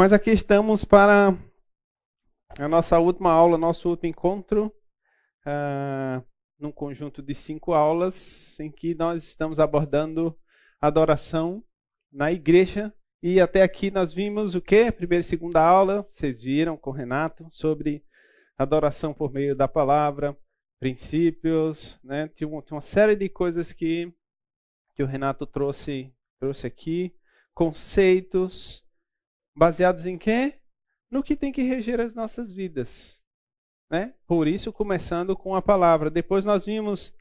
Mas aqui estamos para a nossa última aula, nosso último encontro, uh, num conjunto de cinco aulas em que nós estamos abordando adoração na igreja. E até aqui nós vimos o que? Primeira e segunda aula, vocês viram com o Renato, sobre adoração por meio da palavra, princípios, né? Tinha uma, uma série de coisas que, que o Renato trouxe, trouxe aqui, conceitos, baseados em quê? No que tem que reger as nossas vidas. Né? Por isso, começando com a palavra. Depois nós vimos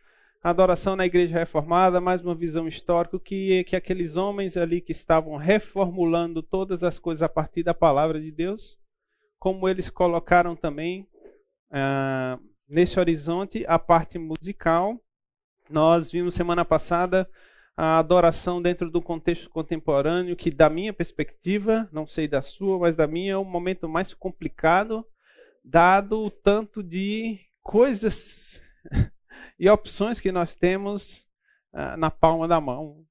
a adoração na igreja reformada, mais uma visão histórica, que, que aqueles homens ali que estavam reformulando todas as coisas a partir da palavra de Deus, como eles colocaram também ah, nesse horizonte a parte musical. Nós vimos semana passada a adoração dentro do contexto contemporâneo, que da minha perspectiva, não sei da sua, mas da minha, é o momento mais complicado, dado o tanto de coisas e opções que nós temos uh, na palma da mão.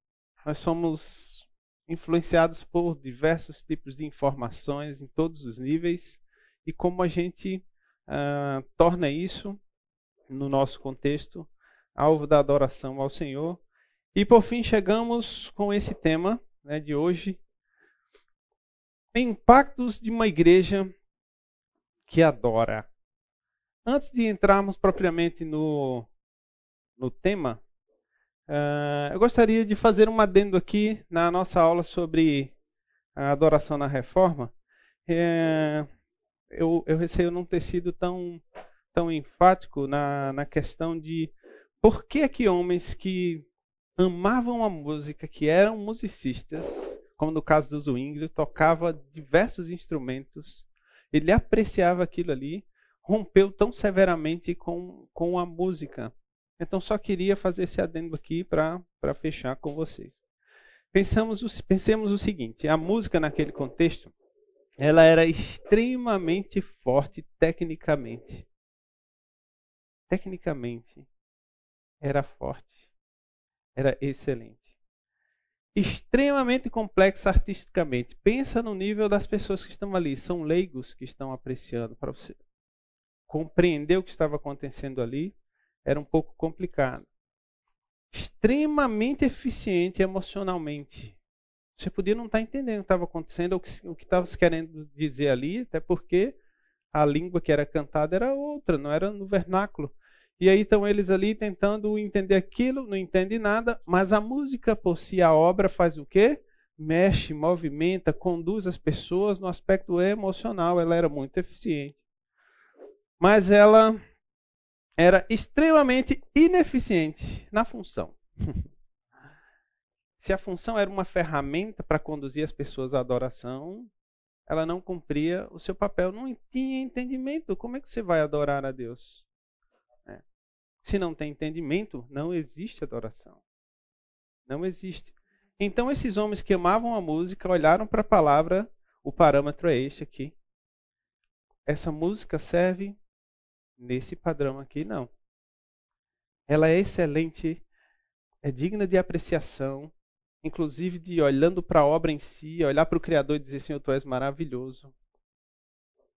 Nós somos influenciados por diversos tipos de informações em todos os níveis e como a gente uh, torna isso, no nosso contexto, alvo da adoração ao Senhor e por fim chegamos com esse tema né, de hoje: impactos de uma igreja que adora. Antes de entrarmos propriamente no, no tema, uh, eu gostaria de fazer um adendo aqui na nossa aula sobre a adoração na reforma. É, eu, eu receio não ter sido tão, tão enfático na, na questão de por que, que homens que amavam a música, que eram musicistas, como no caso do Zwingli, tocava diversos instrumentos, ele apreciava aquilo ali, rompeu tão severamente com, com a música. Então só queria fazer esse adendo aqui para fechar com vocês. Pensamos, pensemos o seguinte, a música naquele contexto, ela era extremamente forte tecnicamente. Tecnicamente era forte era excelente. Extremamente complexa artisticamente. Pensa no nível das pessoas que estão ali. São leigos que estão apreciando para você. Compreender o que estava acontecendo ali era um pouco complicado. Extremamente eficiente emocionalmente. Você podia não estar entendendo o que estava acontecendo o que estava querendo dizer ali, até porque a língua que era cantada era outra, não era no vernáculo. E aí estão eles ali tentando entender aquilo, não entende nada, mas a música por si, a obra faz o quê? Mexe, movimenta, conduz as pessoas no aspecto emocional. Ela era muito eficiente. Mas ela era extremamente ineficiente na função. Se a função era uma ferramenta para conduzir as pessoas à adoração, ela não cumpria o seu papel, não tinha entendimento. Como é que você vai adorar a Deus? Se não tem entendimento, não existe adoração. Não existe. Então, esses homens que amavam a música olharam para a palavra, o parâmetro é este aqui. Essa música serve nesse padrão aqui? Não. Ela é excelente, é digna de apreciação, inclusive de olhando para a obra em si, olhar para o Criador e dizer: Senhor, tu és maravilhoso.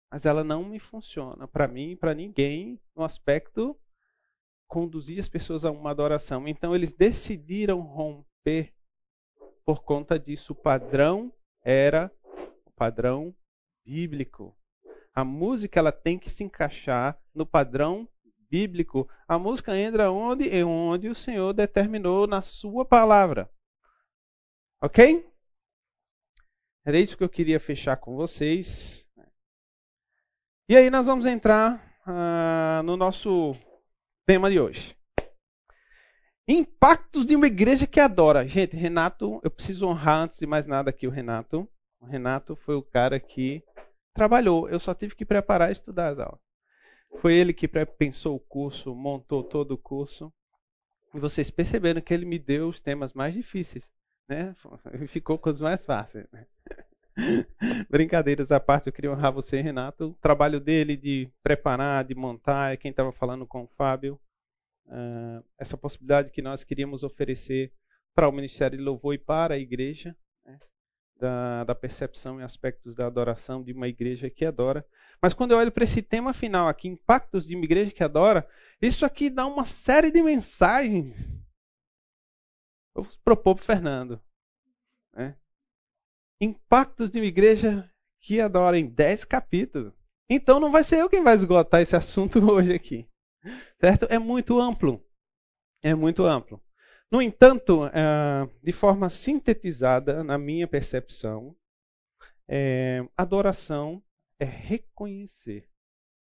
Mas ela não me funciona para mim, para ninguém, no aspecto conduzir as pessoas a uma adoração. Então eles decidiram romper por conta disso. O padrão era o padrão bíblico. A música ela tem que se encaixar no padrão bíblico. A música entra onde? Em onde o Senhor determinou na sua palavra. Ok? Era isso que eu queria fechar com vocês. E aí nós vamos entrar uh, no nosso tema de hoje. Impactos de uma igreja que adora. Gente, Renato, eu preciso honrar antes de mais nada aqui o Renato. O Renato foi o cara que trabalhou. Eu só tive que preparar e estudar as aulas. Foi ele que pensou o curso, montou todo o curso. E vocês perceberam que ele me deu os temas mais difíceis. Né? Ficou com os mais fáceis. Né? Brincadeiras à parte, eu queria honrar você, Renato. O trabalho dele de preparar, de montar, é quem estava falando com o Fábio. Uh, essa possibilidade que nós queríamos oferecer para o Ministério de Louvor e para a igreja. Né? da, da percepção e aspectos da adoração de uma igreja que adora. Mas quando eu olho para esse tema final aqui, impactos de uma igreja que adora, isso aqui dá uma série de mensagens. Vou propor para o Fernando. Né? Impactos de uma igreja que adora em 10 capítulos. Então não vai ser eu quem vai esgotar esse assunto hoje aqui. Certo? É muito amplo. É muito amplo. No entanto, é, de forma sintetizada, na minha percepção, é, adoração é reconhecer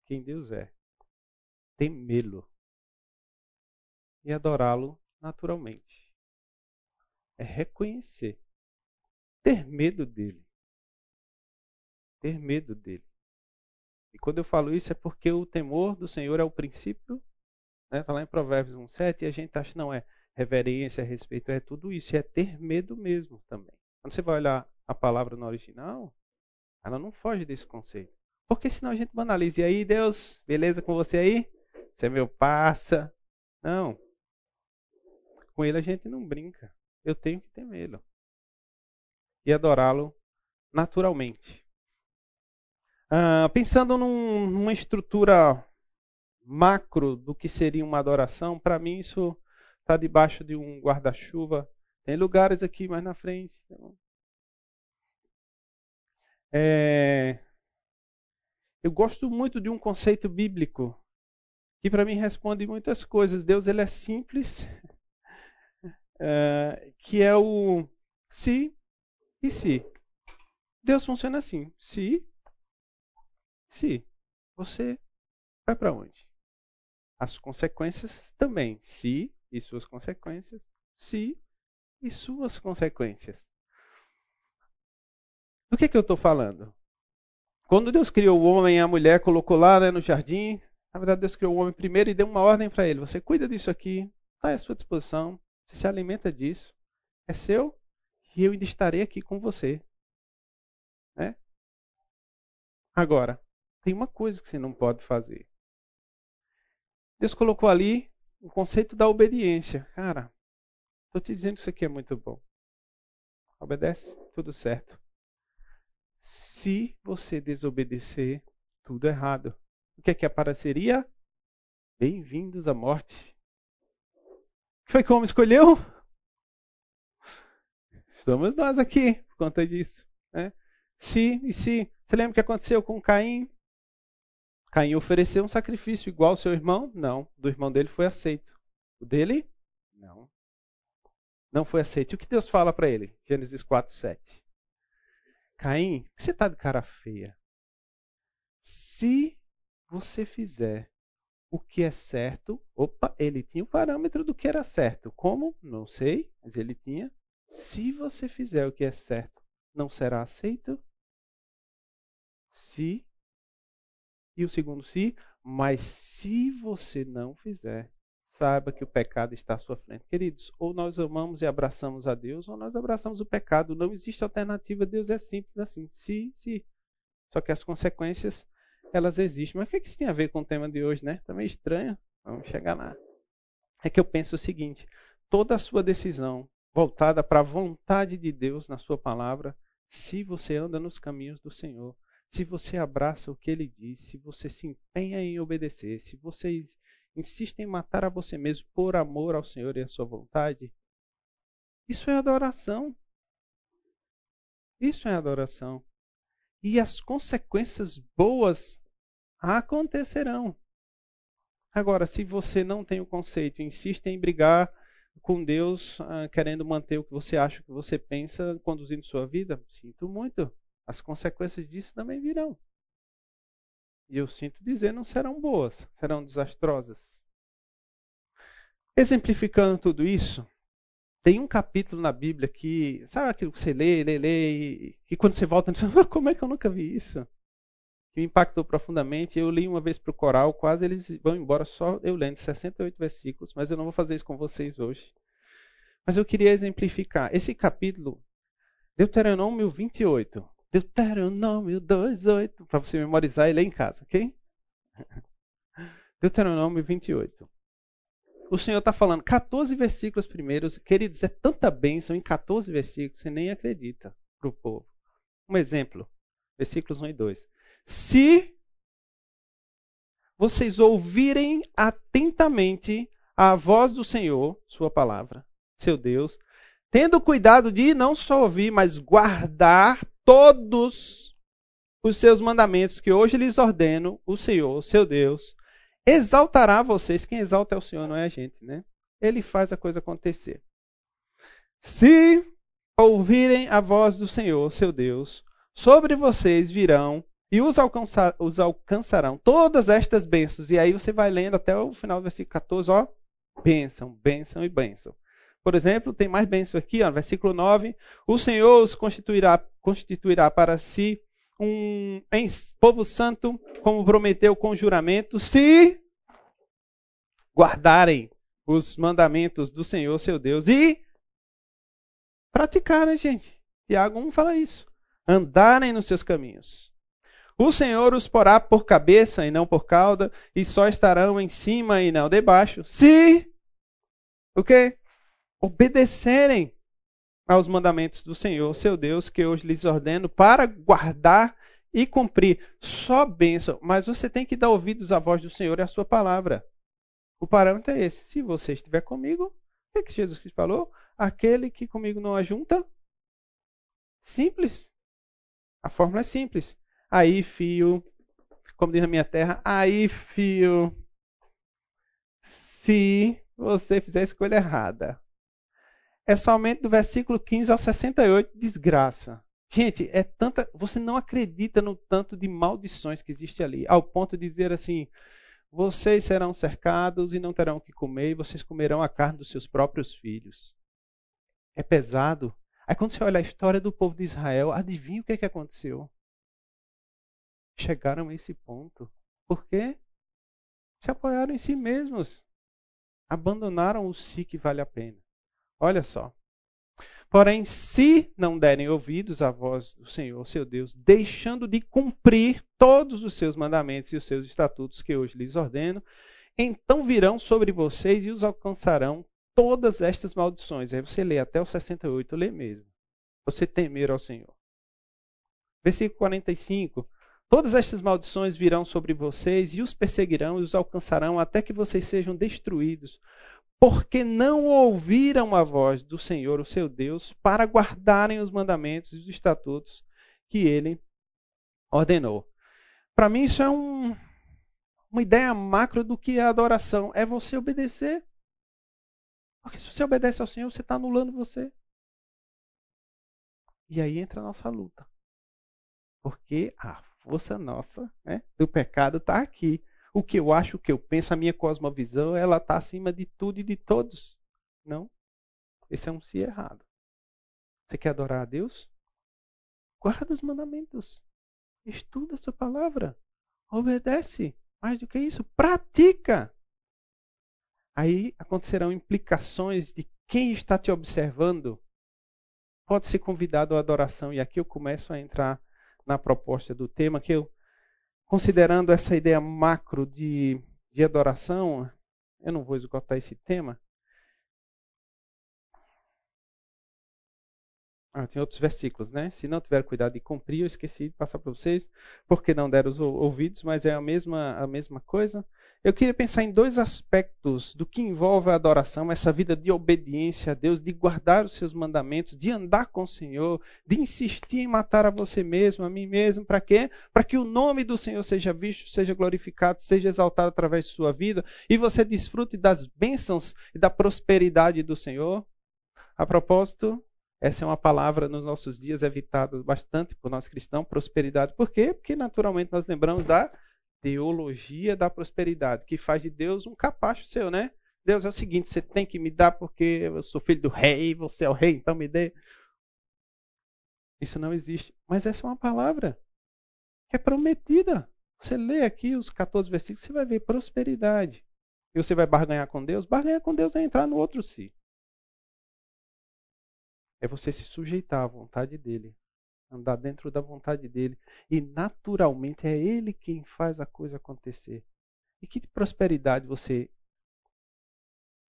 quem Deus é, temê-lo e adorá-lo naturalmente. É reconhecer, ter medo dele. Ter medo dele. E quando eu falo isso é porque o temor do Senhor é o princípio, está né? Tá lá em Provérbios 1,7, e a gente acha que não é reverência, respeito, é tudo isso, é ter medo mesmo também. Quando você vai olhar a palavra no original, ela não foge desse conceito. Porque senão a gente banaliza. E aí, Deus, beleza com você aí? Você é meu passa. Não. Com ele a gente não brinca. Eu tenho que temê-lo. E adorá-lo naturalmente. Ah, pensando num, numa estrutura macro do que seria uma adoração, para mim isso está debaixo de um guarda-chuva. Tem lugares aqui mais na frente. Então. É... Eu gosto muito de um conceito bíblico que para mim responde muitas coisas. Deus ele é simples, é... que é o se e se. Deus funciona assim: se, se. Você vai para onde? As consequências também. Se e suas consequências, se e suas consequências. Do que, que eu estou falando? Quando Deus criou o homem e a mulher, colocou lá né, no jardim, na verdade Deus criou o homem primeiro e deu uma ordem para ele. Você cuida disso aqui, está à sua disposição, você se alimenta disso, é seu e eu ainda estarei aqui com você. Né? Agora, tem uma coisa que você não pode fazer. Deus colocou ali o conceito da obediência. Cara, estou te dizendo que isso aqui é muito bom. Obedece, tudo certo. Se você desobedecer, tudo errado. O que é que apareceria? Bem-vindos à morte. Foi que o homem escolheu? Estamos nós aqui por conta disso. Né? Se e se. Você lembra o que aconteceu com Caim? Caim ofereceu um sacrifício igual ao seu irmão? Não. Do irmão dele foi aceito. O dele? Não. Não foi aceito. E o que Deus fala para ele? Gênesis 4, 7. Caim, você está de cara feia. Se você fizer o que é certo, opa, ele tinha o parâmetro do que era certo. Como? Não sei, mas ele tinha. Se você fizer o que é certo, não será aceito. Se e o segundo se, mas se você não fizer, saiba que o pecado está à sua frente. Queridos, ou nós amamos e abraçamos a Deus, ou nós abraçamos o pecado. Não existe alternativa. Deus é simples assim. Se, se. Só que as consequências, elas existem. Mas o que, é que isso tem a ver com o tema de hoje, né? Tá meio estranho. Vamos chegar lá. É que eu penso o seguinte: toda a sua decisão voltada para a vontade de Deus na sua palavra, se você anda nos caminhos do Senhor, se você abraça o que ele diz, se você se empenha em obedecer, se você insiste em matar a você mesmo por amor ao Senhor e à sua vontade, isso é adoração. Isso é adoração. E as consequências boas acontecerão. Agora, se você não tem o conceito, insiste em brigar com Deus, ah, querendo manter o que você acha, o que você pensa, conduzindo sua vida, sinto muito as consequências disso também virão. E eu sinto dizer, não serão boas, serão desastrosas. Exemplificando tudo isso, tem um capítulo na Bíblia que, sabe aquilo que você lê, lê, lê, e, e quando você volta, você fala, como é que eu nunca vi isso? Que me impactou profundamente. Eu li uma vez para o coral, quase eles vão embora só eu lendo 68 versículos, mas eu não vou fazer isso com vocês hoje. Mas eu queria exemplificar. Esse capítulo, Deuteronômio 28, Deuteronômio 2,8. Para você memorizar e ler em casa, ok? Deuteronômio 28. O Senhor está falando 14 versículos primeiros. Queridos, é tanta bênção em 14 versículos, você nem acredita para o povo. Um exemplo, versículos 1 e 2. Se vocês ouvirem atentamente a voz do Senhor, sua palavra, seu Deus, tendo cuidado de não só ouvir, mas guardar todos os seus mandamentos que hoje lhes ordeno, o Senhor, seu Deus, exaltará vocês. Quem exalta é o Senhor, não é a gente, né? Ele faz a coisa acontecer. Se ouvirem a voz do Senhor, seu Deus, sobre vocês virão e os, alcançar, os alcançarão todas estas bênçãos. E aí você vai lendo até o final do versículo 14, ó, bênção, bênção e bênção. Por exemplo, tem mais bênção aqui, ó, versículo 9. O Senhor os constituirá, constituirá para si um em povo santo, como prometeu com juramento, se guardarem os mandamentos do Senhor, seu Deus, e praticarem, gente. Tiago 1 fala isso. Andarem nos seus caminhos. O Senhor os porá por cabeça e não por cauda, e só estarão em cima e não debaixo, se o quê? Obedecerem aos mandamentos do Senhor, seu Deus, que hoje lhes ordeno para guardar e cumprir. Só bênção, mas você tem que dar ouvidos à voz do Senhor e à sua palavra. O parâmetro é esse. Se você estiver comigo, o que, é Jesus falou? Aquele que comigo não ajunta. Simples. A fórmula é simples. Aí, fio, como diz na minha terra, aí, fio, se você fizer a escolha errada. É somente do versículo 15 ao 68, desgraça. Gente, é tanta. Você não acredita no tanto de maldições que existe ali, ao ponto de dizer assim: vocês serão cercados e não terão o que comer, e vocês comerão a carne dos seus próprios filhos. É pesado. Aí quando você olha a história do povo de Israel, adivinha o que, é que aconteceu? Chegaram a esse ponto? Por quê? Se apoiaram em si mesmos. Abandonaram o si que vale a pena. Olha só. Porém, se não derem ouvidos à voz do Senhor, seu Deus, deixando de cumprir todos os seus mandamentos e os seus estatutos que hoje lhes ordeno, então virão sobre vocês e os alcançarão todas estas maldições. Aí você lê até o 68, lê mesmo. Você temer ao Senhor. Versículo 45. Todas estas maldições virão sobre vocês e os perseguirão e os alcançarão até que vocês sejam destruídos, porque não ouviram a voz do Senhor, o seu Deus, para guardarem os mandamentos e os estatutos que ele ordenou. Para mim, isso é um, uma ideia macro do que é adoração: é você obedecer. Porque se você obedece ao Senhor, você está anulando você. E aí entra a nossa luta. Porque a força nossa né, do pecado está aqui. O que eu acho, o que eu penso, a minha cosmovisão, ela está acima de tudo e de todos. Não. Esse é um si errado. Você quer adorar a Deus? Guarda os mandamentos. Estuda a sua palavra. Obedece. Mais do que isso, pratica. Aí acontecerão implicações de quem está te observando pode ser convidado à adoração. E aqui eu começo a entrar na proposta do tema, que eu, considerando essa ideia macro de, de adoração, eu não vou esgotar esse tema. Ah, tem outros versículos, né? Se não tiver cuidado de cumprir, eu esqueci de passar para vocês, porque não deram os ouvidos, mas é a mesma, a mesma coisa. Eu queria pensar em dois aspectos do que envolve a adoração, essa vida de obediência a Deus, de guardar os seus mandamentos, de andar com o Senhor, de insistir em matar a você mesmo, a mim mesmo, para quê? Para que o nome do Senhor seja visto, seja glorificado, seja exaltado através de sua vida e você desfrute das bênçãos e da prosperidade do Senhor. A propósito, essa é uma palavra nos nossos dias evitada bastante por nós cristãos, prosperidade. Por quê? Porque naturalmente nós lembramos da teologia da prosperidade, que faz de Deus um capacho seu, né? Deus é o seguinte, você tem que me dar porque eu sou filho do rei, você é o rei, então me dê. Isso não existe. Mas essa é uma palavra que é prometida. Você lê aqui os 14 versículos, você vai ver prosperidade. E você vai barganhar com Deus? Barganhar com Deus é entrar no outro si. É você se sujeitar à vontade dele andar dentro da vontade dele. E naturalmente é ele quem faz a coisa acontecer. E que prosperidade você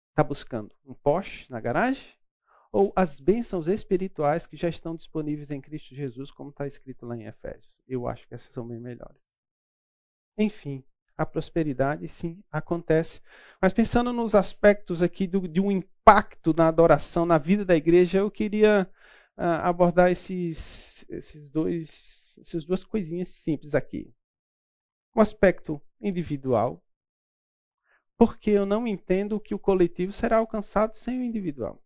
está buscando? Um Porsche na garagem? ou as bênçãos espirituais que já estão disponíveis em Cristo Jesus, como está escrito lá em Efésios. Eu acho que essas são bem melhores. Enfim, a prosperidade sim acontece. Mas pensando nos aspectos aqui do, de um impacto na adoração, na vida da igreja, eu queria abordar esses, esses dois, essas duas coisinhas simples aqui. Um aspecto individual, porque eu não entendo que o coletivo será alcançado sem o individual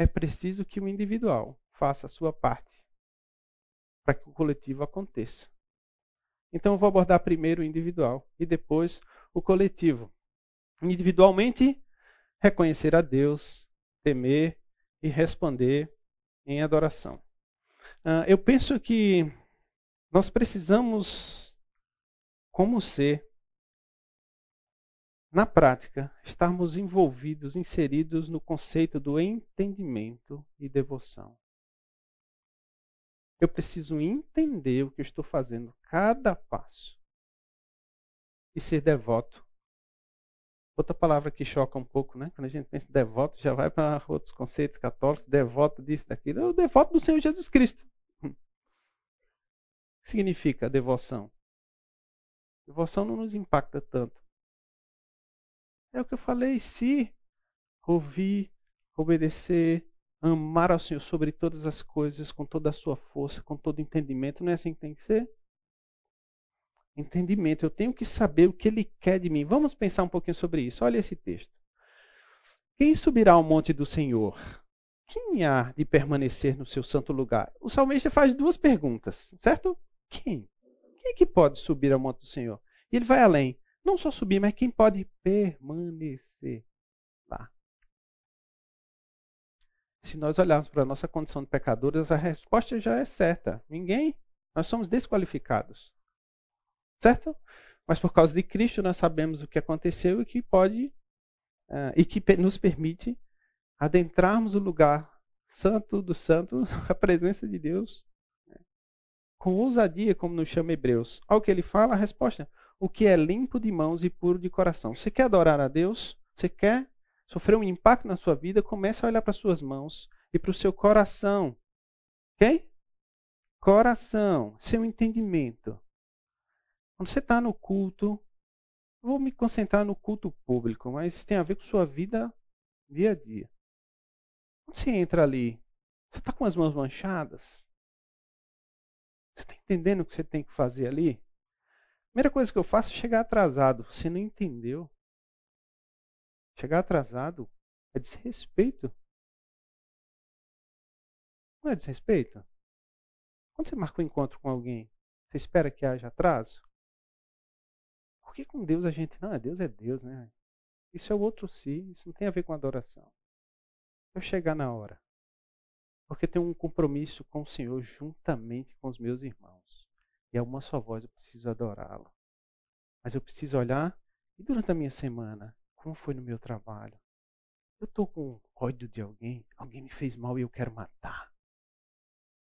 é preciso que o individual faça a sua parte para que o coletivo aconteça. Então eu vou abordar primeiro o individual e depois o coletivo. Individualmente, reconhecer a Deus, temer e responder em adoração. Uh, eu penso que nós precisamos, como ser, na prática, estarmos envolvidos, inseridos no conceito do entendimento e devoção. Eu preciso entender o que estou fazendo, cada passo, e ser devoto. Outra palavra que choca um pouco, né? Quando a gente pensa em devoto, já vai para outros conceitos católicos, devoto disso, daquilo. É o devoto do Senhor Jesus Cristo. O que significa devoção? Devoção não nos impacta tanto. É o que eu falei, se ouvir, obedecer, amar ao Senhor sobre todas as coisas, com toda a sua força, com todo entendimento, não é assim que tem que ser? Entendimento, eu tenho que saber o que Ele quer de mim. Vamos pensar um pouquinho sobre isso. Olha esse texto. Quem subirá ao monte do Senhor? Quem há de permanecer no seu santo lugar? O salmista faz duas perguntas, certo? Quem? Quem é que pode subir ao monte do Senhor? E ele vai além. Não só subir, mas quem pode permanecer lá. Se nós olharmos para a nossa condição de pecadores, a resposta já é certa. Ninguém. Nós somos desqualificados. Certo? Mas por causa de Cristo nós sabemos o que aconteceu e que pode uh, e que nos permite adentrarmos o lugar santo do santo, a presença de Deus, né? com ousadia, como nos chama Hebreus. Ao que ele fala, a resposta: o que é limpo de mãos e puro de coração. Você quer adorar a Deus? Você quer sofrer um impacto na sua vida? Comece a olhar para suas mãos e para o seu coração. Ok? Coração, seu entendimento. Quando você está no culto, vou me concentrar no culto público, mas isso tem a ver com sua vida dia a dia. Quando você entra ali, você está com as mãos manchadas? Você está entendendo o que você tem que fazer ali? primeira coisa que eu faço é chegar atrasado. Você não entendeu? Chegar atrasado é desrespeito. Não é desrespeito? Quando você marca um encontro com alguém, você espera que haja atraso? Que com Deus a gente. Não, Deus é Deus, né? Isso é o outro si, isso não tem a ver com adoração. Eu chegar na hora. Porque tenho um compromisso com o Senhor juntamente com os meus irmãos. E a uma só voz eu preciso adorá-lo. Mas eu preciso olhar e durante a minha semana, como foi no meu trabalho? Eu estou com ódio de alguém, alguém me fez mal e eu quero matar.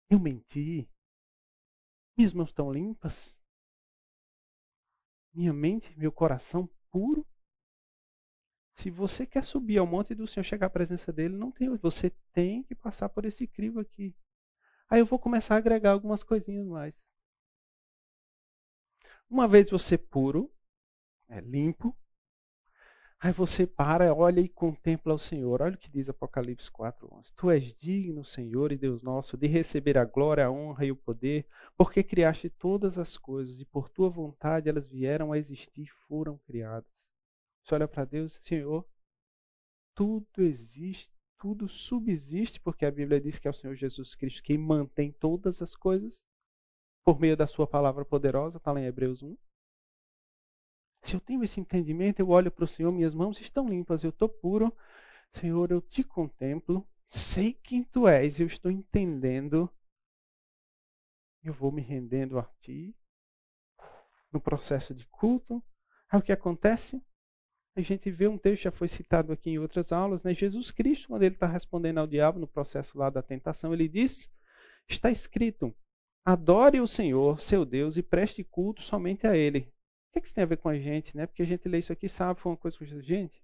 Eu menti. Minhas mãos estão limpas. Minha mente, meu coração puro. Se você quer subir ao monte do Senhor, chegar à presença dele, não tem. Você tem que passar por esse crivo aqui. Aí eu vou começar a agregar algumas coisinhas mais. Uma vez você puro, é limpo, aí você para, olha e contempla o Senhor. Olha o que diz Apocalipse 4:11. Tu és digno, Senhor e Deus nosso, de receber a glória, a honra e o poder, porque criaste todas as coisas e por tua vontade elas vieram a existir, foram criadas. Você olha para Deus, Senhor, tudo existe, tudo subsiste, porque a Bíblia diz que é o Senhor Jesus Cristo quem mantém todas as coisas por meio da sua palavra poderosa, está lá em Hebreus 1. Se eu tenho esse entendimento, eu olho para o Senhor, minhas mãos estão limpas, eu estou puro. Senhor, eu te contemplo, sei quem tu és, eu estou entendendo. Eu vou me rendendo a ti no processo de culto. Aí o que acontece? A gente vê um texto, já foi citado aqui em outras aulas, né? Jesus Cristo, quando ele está respondendo ao diabo no processo lá da tentação, ele diz: Está escrito, Adore o Senhor, seu Deus, e preste culto somente a Ele. O que, é que isso tem a ver com a gente, né? Porque a gente lê isso aqui sabe, foi uma coisa que eu gente.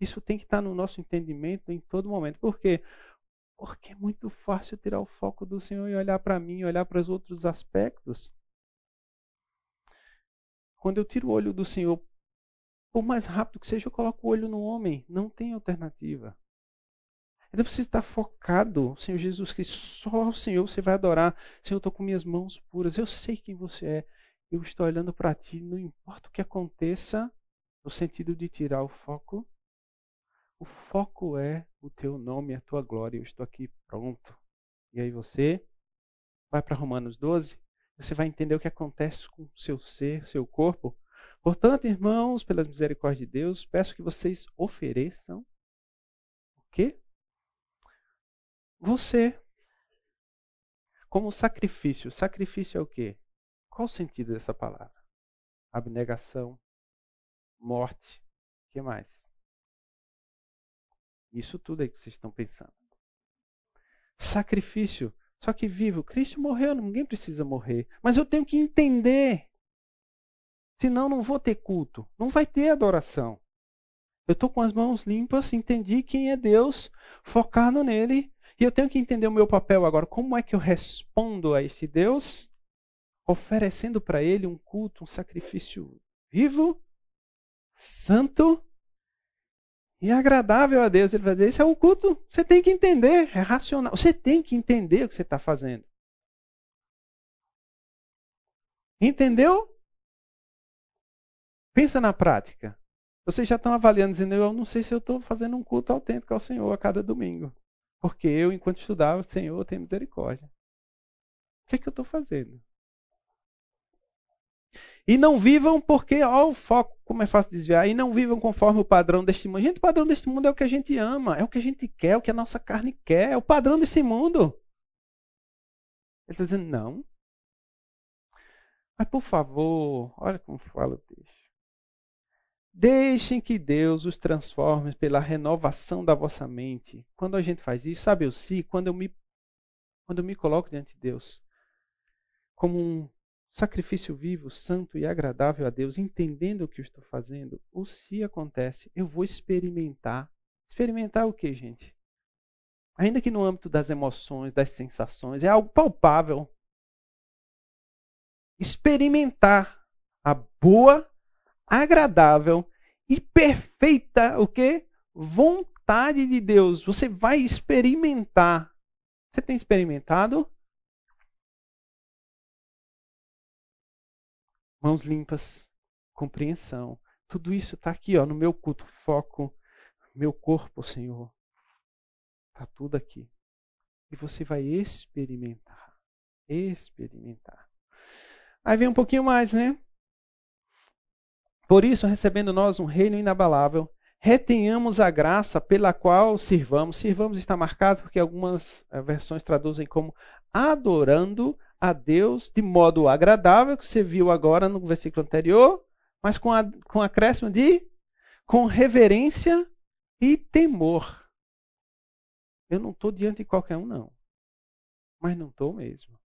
Isso tem que estar no nosso entendimento em todo momento. Por quê? Porque é muito fácil tirar o foco do Senhor e olhar para mim, olhar para os outros aspectos. Quando eu tiro o olho do Senhor, por mais rápido que seja, eu coloco o olho no homem. Não tem alternativa. Então você está focado, Senhor Jesus Cristo, só o Senhor você vai adorar. Senhor, eu estou com minhas mãos puras, eu sei quem você é. Eu estou olhando para ti, não importa o que aconteça, no sentido de tirar o foco. O foco é o teu nome, a tua glória. Eu estou aqui pronto. E aí você vai para Romanos 12, você vai entender o que acontece com o seu ser, seu corpo. Portanto, irmãos, pelas misericórdias de Deus, peço que vocês ofereçam o quê? Você. Como sacrifício. Sacrifício é o quê? Qual o sentido dessa palavra? Abnegação, morte, o que mais? Isso tudo aí que vocês estão pensando. Sacrifício. Só que vivo. Cristo morreu, ninguém precisa morrer. Mas eu tenho que entender. Senão não vou ter culto. Não vai ter adoração. Eu estou com as mãos limpas, entendi quem é Deus, focado nele e eu tenho que entender o meu papel agora. Como é que eu respondo a esse Deus? Oferecendo para ele um culto, um sacrifício vivo, santo e agradável a Deus. Ele vai dizer: Esse é o culto. Você tem que entender, é racional. Você tem que entender o que você está fazendo. Entendeu? Pensa na prática. Vocês já estão avaliando, dizendo: Eu não sei se eu estou fazendo um culto autêntico ao Senhor a cada domingo. Porque eu, enquanto estudava, Senhor, tem misericórdia. O que, é que eu estou fazendo? E não vivam porque, ó, o foco, como é fácil desviar, e não vivam conforme o padrão deste mundo. Gente, o padrão deste mundo é o que a gente ama, é o que a gente quer, é o que a nossa carne quer, é o padrão desse mundo. Ele está dizendo, não. Mas por favor, olha como fala o texto. Deixem que Deus os transforme pela renovação da vossa mente. Quando a gente faz isso, sabe o si, quando eu me quando eu me coloco diante de Deus como um sacrifício vivo, santo e agradável a Deus, entendendo o que eu estou fazendo, o se acontece, eu vou experimentar. Experimentar o que, gente? Ainda que no âmbito das emoções, das sensações, é algo palpável. Experimentar a boa, agradável e perfeita o que? Vontade de Deus. Você vai experimentar. Você tem experimentado? Mãos limpas, compreensão. Tudo isso está aqui, ó, no meu culto, foco, meu corpo, Senhor. Está tudo aqui. E você vai experimentar. Experimentar. Aí vem um pouquinho mais, né? Por isso, recebendo nós um reino inabalável, retenhamos a graça pela qual sirvamos. Sirvamos está marcado porque algumas eh, versões traduzem como adorando a Deus de modo agradável, que você viu agora no versículo anterior, mas com, a, com acréscimo de com reverência e temor. Eu não estou diante de qualquer um, não. Mas não estou mesmo.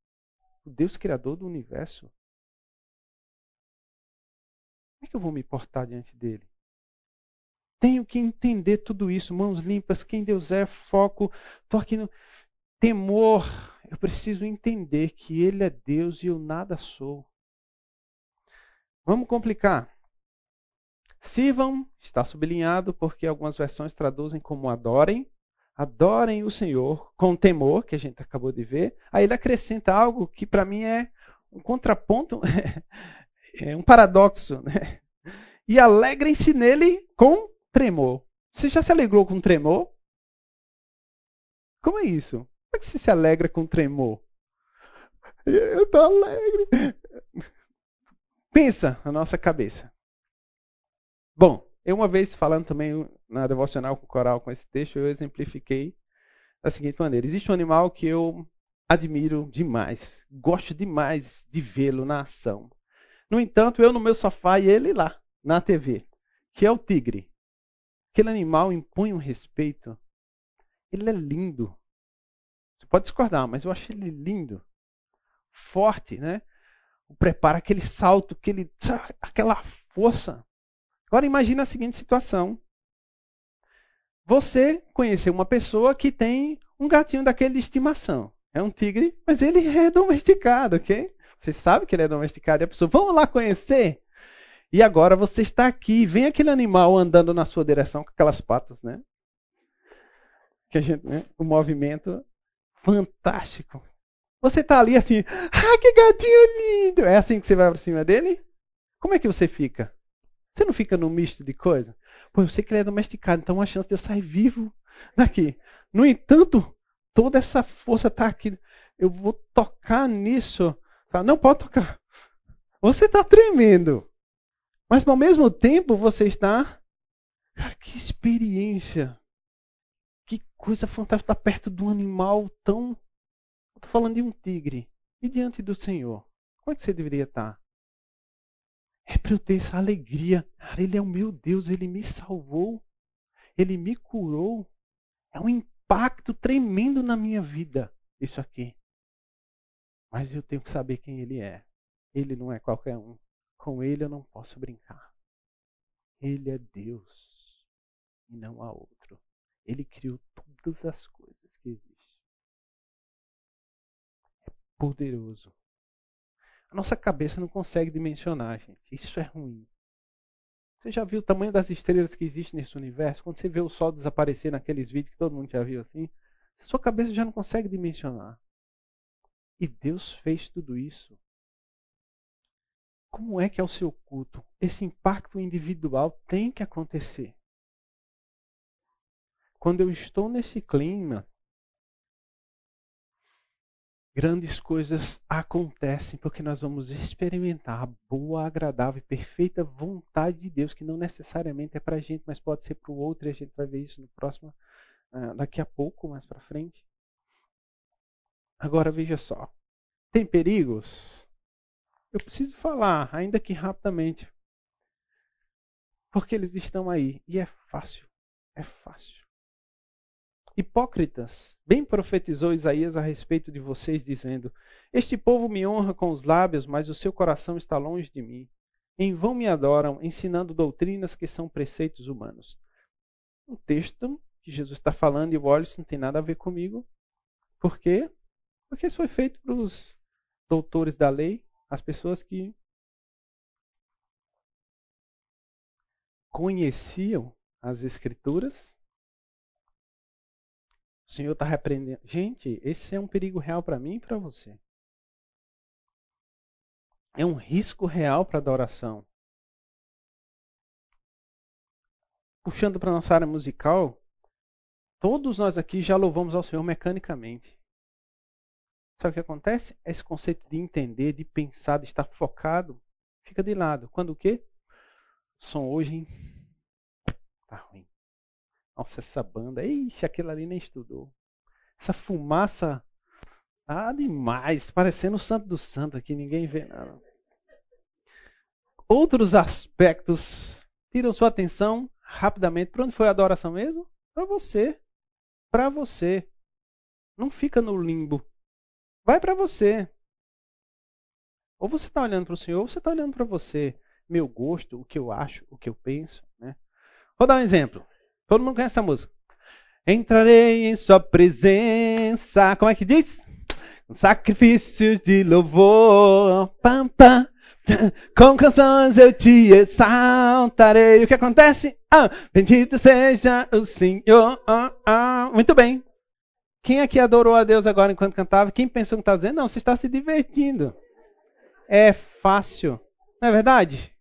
O Deus Criador do universo como é que eu vou me portar diante dele? Tenho que entender tudo isso, mãos limpas, quem Deus é, foco. Estou aqui no temor. Eu preciso entender que Ele é Deus e eu nada sou. Vamos complicar. Sirvam, está sublinhado porque algumas versões traduzem como adorem. Adorem o Senhor com temor, que a gente acabou de ver. Aí ele acrescenta algo que para mim é um contraponto é um paradoxo, né? E alegrem-se nele com tremor. Você já se alegrou com tremor? Como é isso? Como é que você se alegra com tremor? Eu estou alegre. Pensa na nossa cabeça. Bom, eu uma vez falando também na devocional com o coral com esse texto, eu exemplifiquei da seguinte maneira: existe um animal que eu admiro demais, gosto demais de vê-lo na ação. No entanto, eu no meu sofá e ele lá, na TV, que é o tigre. Aquele animal impõe um respeito. Ele é lindo. Pode discordar, mas eu acho ele lindo. Forte, né? O prepara aquele salto, aquele, aquela força. Agora imagine a seguinte situação. você conheceu uma pessoa que tem um gatinho daquele de estimação. É um tigre, mas ele é domesticado, ok? Você sabe que ele é domesticado. E a pessoa, vamos lá conhecer? E agora você está aqui, vem aquele animal andando na sua direção com aquelas patas, né? Que a gente, né? O movimento fantástico. Você está ali assim, ah, que gatinho lindo! É assim que você vai para cima dele? Como é que você fica? Você não fica no misto de coisa? Pô, eu sei que ele é domesticado, então uma chance de eu sair vivo daqui. No entanto, toda essa força está aqui. Eu vou tocar nisso. Não pode tocar. Você está tremendo. Mas ao mesmo tempo você está. Cara, que experiência. Coisa fantástica estar perto de um animal tão. Estou falando de um tigre. E diante do Senhor. Como é que você deveria estar? É para eu ter essa alegria. Cara, Ele é o meu Deus, Ele me salvou. Ele me curou. É um impacto tremendo na minha vida, isso aqui. Mas eu tenho que saber quem Ele é. Ele não é qualquer um. Com Ele eu não posso brincar. Ele é Deus e não há outro. Ele criou todas as coisas que existem. É poderoso. A nossa cabeça não consegue dimensionar, gente. Isso é ruim. Você já viu o tamanho das estrelas que existem nesse universo? Quando você vê o Sol desaparecer naqueles vídeos que todo mundo já viu assim, sua cabeça já não consegue dimensionar. E Deus fez tudo isso. Como é que é o seu culto? Esse impacto individual tem que acontecer. Quando eu estou nesse clima, grandes coisas acontecem porque nós vamos experimentar a boa, agradável e perfeita vontade de Deus, que não necessariamente é para a gente, mas pode ser para o outro, e a gente vai ver isso no próximo, uh, daqui a pouco, mais para frente. Agora veja só: tem perigos? Eu preciso falar, ainda que rapidamente, porque eles estão aí e é fácil, é fácil. Hipócritas, bem profetizou Isaías a respeito de vocês, dizendo: Este povo me honra com os lábios, mas o seu coração está longe de mim. Em vão me adoram, ensinando doutrinas que são preceitos humanos. Um texto que Jesus está falando e o olho não tem nada a ver comigo. Por quê? Porque isso foi feito para os doutores da lei, as pessoas que conheciam as Escrituras o Senhor está repreendendo. Gente, esse é um perigo real para mim e para você. É um risco real para a adoração. Puxando para nossa área musical, todos nós aqui já louvamos ao Senhor mecanicamente. Sabe o que acontece? Esse conceito de entender, de pensar, de estar focado, fica de lado. Quando o quê? O som hoje, hein? Tá ruim. Nossa, essa banda, ixi, aquele ali nem estudou. Essa fumaça, ah, demais, parecendo o santo do santo aqui, ninguém vê nada. Outros aspectos tiram sua atenção rapidamente. Para onde foi a adoração mesmo? Para você. Para você. Não fica no limbo. Vai para você. Ou você está olhando para o Senhor, ou você está olhando para você. Meu gosto, o que eu acho, o que eu penso. Né? Vou dar um exemplo. Todo mundo conhece essa música. Entrarei em sua presença. Como é que diz? Sacrifícios de louvor. Pam, pam. Com canções eu te exaltarei. O que acontece? Ah, bendito seja o Senhor. Ah, ah. Muito bem. Quem aqui adorou a Deus agora enquanto cantava? Quem pensou que estava dizendo? Não, você está se divertindo. É fácil. Não é verdade?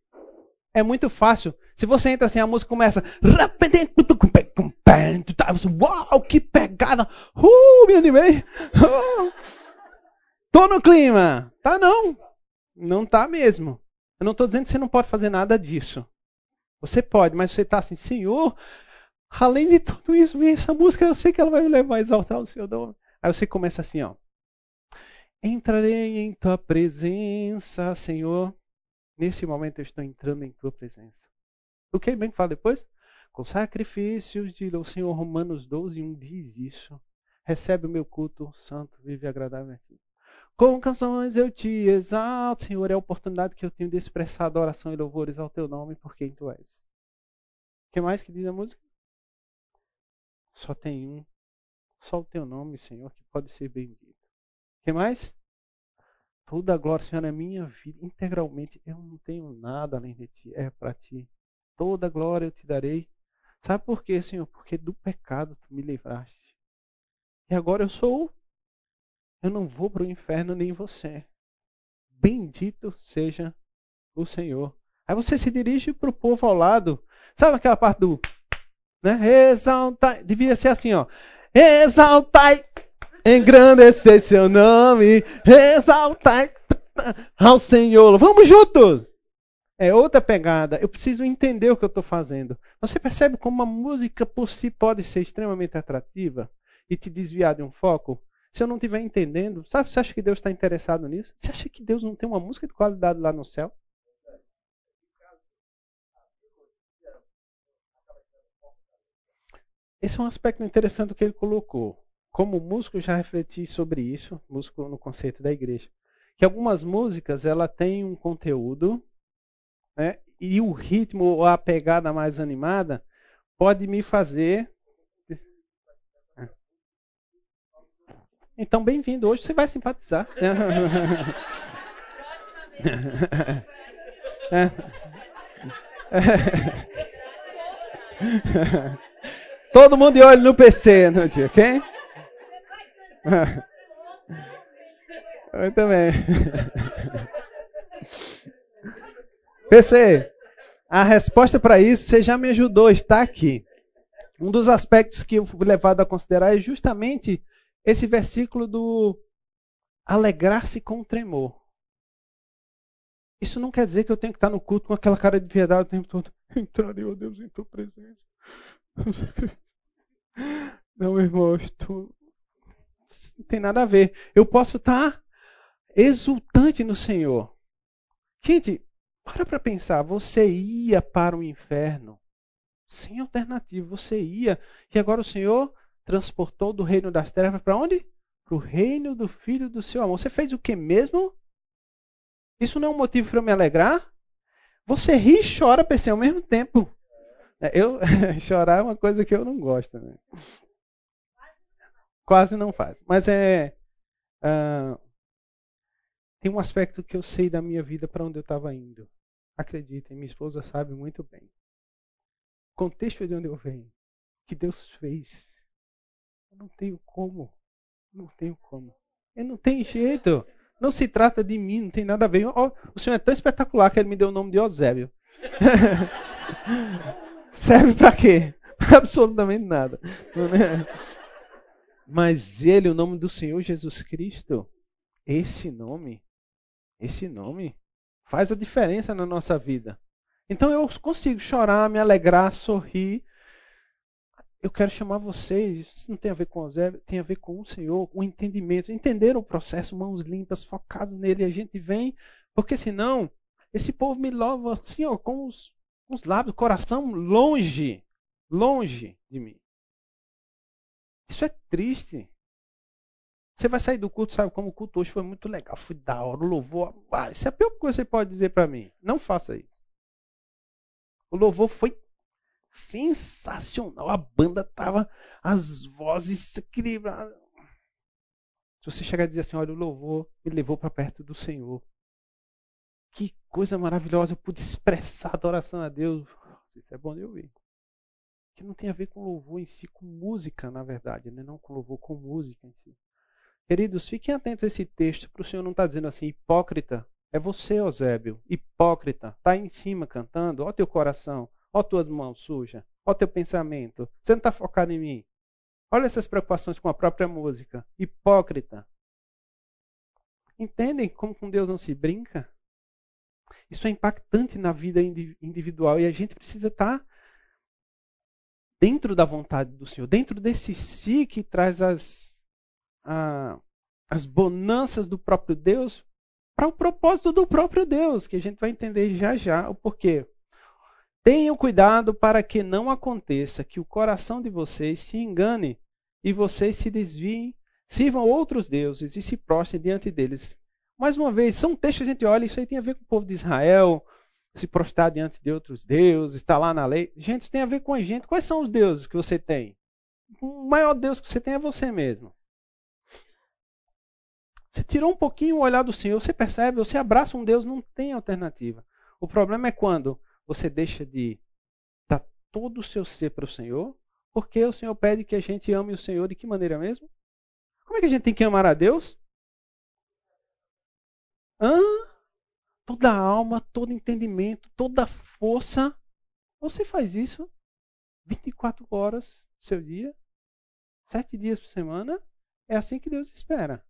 É muito fácil. Se você entra assim, a música começa. Uau, que pegada! Uh, me animei! Tô no clima! Tá não! Não tá mesmo. Eu não estou dizendo que você não pode fazer nada disso. Você pode, mas você está assim, Senhor, além de tudo isso, essa música, eu sei que ela vai me levar a exaltar o seu nome. Aí você começa assim, ó. Entrarei em tua presença, Senhor. Nesse momento eu estou entrando em tua presença. O que bem que fala depois? Com sacrifícios de o Senhor Romanos 12, 1 diz isso. Recebe o meu culto santo, vive agradável. Com canções eu te exalto, Senhor, é a oportunidade que eu tenho de expressar adoração e louvores ao teu nome por quem tu és. O que mais que diz a música? Só tem um. Só o teu nome, Senhor, que pode ser bendito. O que mais? Toda a glória, Senhor, é minha vida, integralmente. Eu não tenho nada além de ti, é para ti. Toda glória eu te darei. Sabe por quê, Senhor? Porque do pecado tu me livraste. E agora eu sou. Eu não vou para o inferno nem você. Bendito seja o Senhor. Aí você se dirige para o povo ao lado. Sabe aquela parte do. Né? Exaltai. Devia ser assim, ó. Exaltai engrandecer seu nome, exaltar ao Senhor. Vamos juntos! É outra pegada. Eu preciso entender o que eu estou fazendo. Você percebe como uma música por si pode ser extremamente atrativa e te desviar de um foco? Se eu não estiver entendendo, sabe, você acha que Deus está interessado nisso? Você acha que Deus não tem uma música de qualidade lá no céu? Esse é um aspecto interessante que ele colocou como músico já refleti sobre isso, músico no conceito da igreja, que algumas músicas ela tem um conteúdo, né, e o ritmo ou a pegada mais animada pode me fazer Então, bem-vindo. Hoje você vai simpatizar. Todo mundo de olho no PC no dia, ok? Eu também. PC, a resposta para isso você já me ajudou, está aqui. Um dos aspectos que eu fui levado a considerar é justamente esse versículo do alegrar-se com tremor. Isso não quer dizer que eu tenho que estar no culto com aquela cara de piedade o tempo todo. Entrarei, ó Deus, em tua presença. Não, irmão, estou não tem nada a ver. Eu posso estar exultante no Senhor. Gente, para para pensar. Você ia para o inferno sem alternativa. Você ia. E agora o Senhor transportou do reino das trevas para onde? Para o reino do Filho do seu amor. Você fez o que mesmo? Isso não é um motivo para eu me alegrar? Você ri e chora, ao mesmo tempo. É, eu chorar é uma coisa que eu não gosto. Né? Quase não faz. Mas é. Uh, tem um aspecto que eu sei da minha vida para onde eu estava indo. Acreditem, minha esposa sabe muito bem. O contexto de onde eu venho. Que Deus fez. Eu não tenho como. Não tenho como. Eu não tem jeito. Não se trata de mim, não tem nada a ver. Oh, o Senhor é tão espetacular que ele me deu o nome de Eusébio. Serve para quê? Absolutamente nada. Mas ele, o nome do Senhor Jesus Cristo, esse nome, esse nome faz a diferença na nossa vida. Então eu consigo chorar, me alegrar, sorrir. Eu quero chamar vocês, isso não tem a ver com o Zé, tem a ver com o Senhor, o entendimento, entender o processo, mãos limpas, focados nele, a gente vem, porque senão esse povo me louva assim, ó, com os, com os lábios, coração longe, longe de mim. Isso é triste. Você vai sair do culto, sabe como o culto hoje foi muito legal, foi da hora, o louvor. Ah, isso é a pior coisa que você pode dizer para mim. Não faça isso. O louvor foi sensacional. A banda tava, as vozes equilibradas. Se você chegar e dizer assim, olha, o louvor me levou para perto do Senhor. Que coisa maravilhosa, eu pude expressar a adoração a Deus. Isso é bom de ouvir que não tem a ver com louvor em si, com música, na verdade, né? não com louvor, com música em si. Queridos, fiquem atentos a esse texto, para o Senhor não estar tá dizendo assim, hipócrita, é você, Eusébio, hipócrita, está em cima cantando, ó teu coração, ó tuas mãos sujas, ó teu pensamento, você não está focado em mim. Olha essas preocupações com a própria música, hipócrita. Entendem como com Deus não se brinca? Isso é impactante na vida individual e a gente precisa estar tá dentro da vontade do Senhor, dentro desse si que traz as, a, as bonanças do próprio Deus para o propósito do próprio Deus, que a gente vai entender já já o porquê. Tenham cuidado para que não aconteça que o coração de vocês se engane e vocês se desviem, sirvam outros deuses e se prostrem diante deles. Mais uma vez, são textos que a gente olha, isso aí tem a ver com o povo de Israel, se prostrar diante de outros deuses, está lá na lei. Gente, isso tem a ver com a gente. Quais são os deuses que você tem? o maior Deus que você tem é você mesmo. Você tirou um pouquinho o olhar do Senhor, você percebe, você abraça um Deus, não tem alternativa. O problema é quando você deixa de dar todo o seu ser para o Senhor, porque o Senhor pede que a gente ame o Senhor de que maneira mesmo? Como é que a gente tem que amar a Deus? Hã? Toda alma, todo entendimento, toda força. Você faz isso 24 horas do seu dia, sete dias por semana. É assim que Deus espera.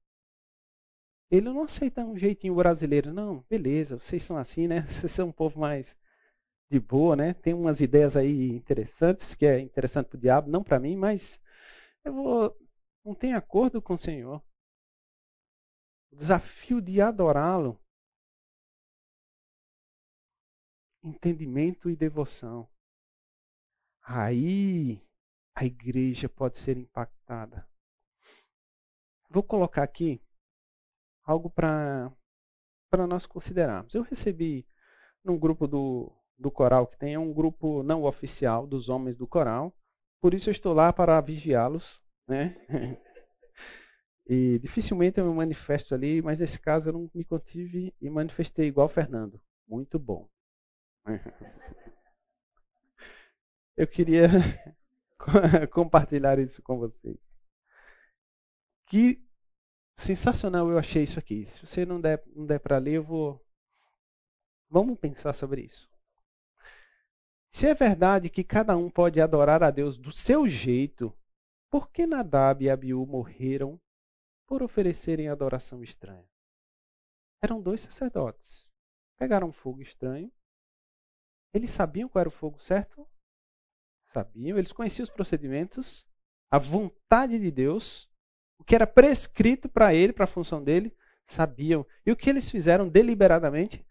Ele não aceita um jeitinho brasileiro. Não, beleza, vocês são assim, né? Vocês são um povo mais de boa, né? Tem umas ideias aí interessantes, que é interessante para o diabo, não para mim, mas eu vou. Não tem acordo com o Senhor. O desafio de adorá-lo. Entendimento e devoção. Aí a igreja pode ser impactada. Vou colocar aqui algo para nós considerarmos. Eu recebi num grupo do, do coral que tem, é um grupo não oficial dos homens do coral, por isso eu estou lá para vigiá-los. Né? E dificilmente eu me manifesto ali, mas nesse caso eu não me contive e manifestei igual o Fernando. Muito bom. Eu queria compartilhar isso com vocês. Que sensacional eu achei isso aqui. Se você não der, não der para ler, eu vou. Vamos pensar sobre isso. Se é verdade que cada um pode adorar a Deus do seu jeito, por que Nadab e Abiú morreram por oferecerem adoração estranha? Eram dois sacerdotes. Pegaram um fogo estranho. Eles sabiam qual era o fogo certo? Sabiam. Eles conheciam os procedimentos, a vontade de Deus que era prescrito para ele, para a função dele, sabiam. E o que eles fizeram deliberadamente?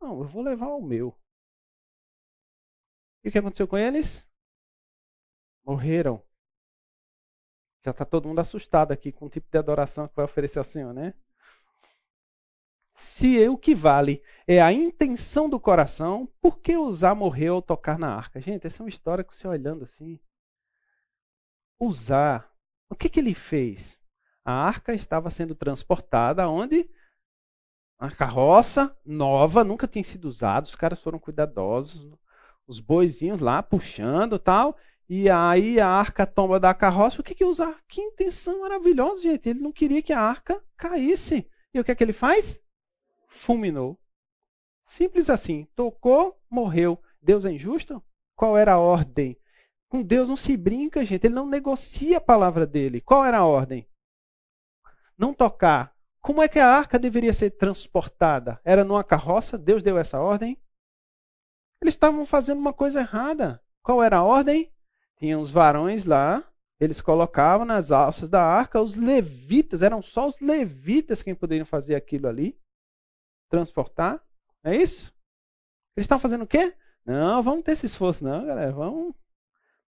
Não, eu vou levar o meu. E o que aconteceu com eles? Morreram. Já está todo mundo assustado aqui com o tipo de adoração que vai oferecer ao Senhor, né? Se o que vale é a intenção do coração, por que usar morreu ao tocar na arca? Gente, essa é uma história que você olhando assim. Usar. O que, que ele fez? A arca estava sendo transportada aonde? A carroça nova, nunca tinha sido usada, os caras foram cuidadosos, os boizinhos lá puxando tal. E aí a arca tomba da carroça. O que que usar? Que intenção maravilhosa, gente. Ele não queria que a arca caísse. E o que é que ele faz? Fulminou. Simples assim. Tocou, morreu. Deus é injusto? Qual era a ordem? Com Deus não se brinca, gente. Ele não negocia a palavra dele. Qual era a ordem? Não tocar. Como é que a arca deveria ser transportada? Era numa carroça? Deus deu essa ordem? Eles estavam fazendo uma coisa errada. Qual era a ordem? Tinha os varões lá, eles colocavam nas alças da arca os levitas, eram só os levitas quem poderiam fazer aquilo ali, transportar. É isso? Eles estavam fazendo o quê? Não, vamos ter esse esforço, não, galera. Vamos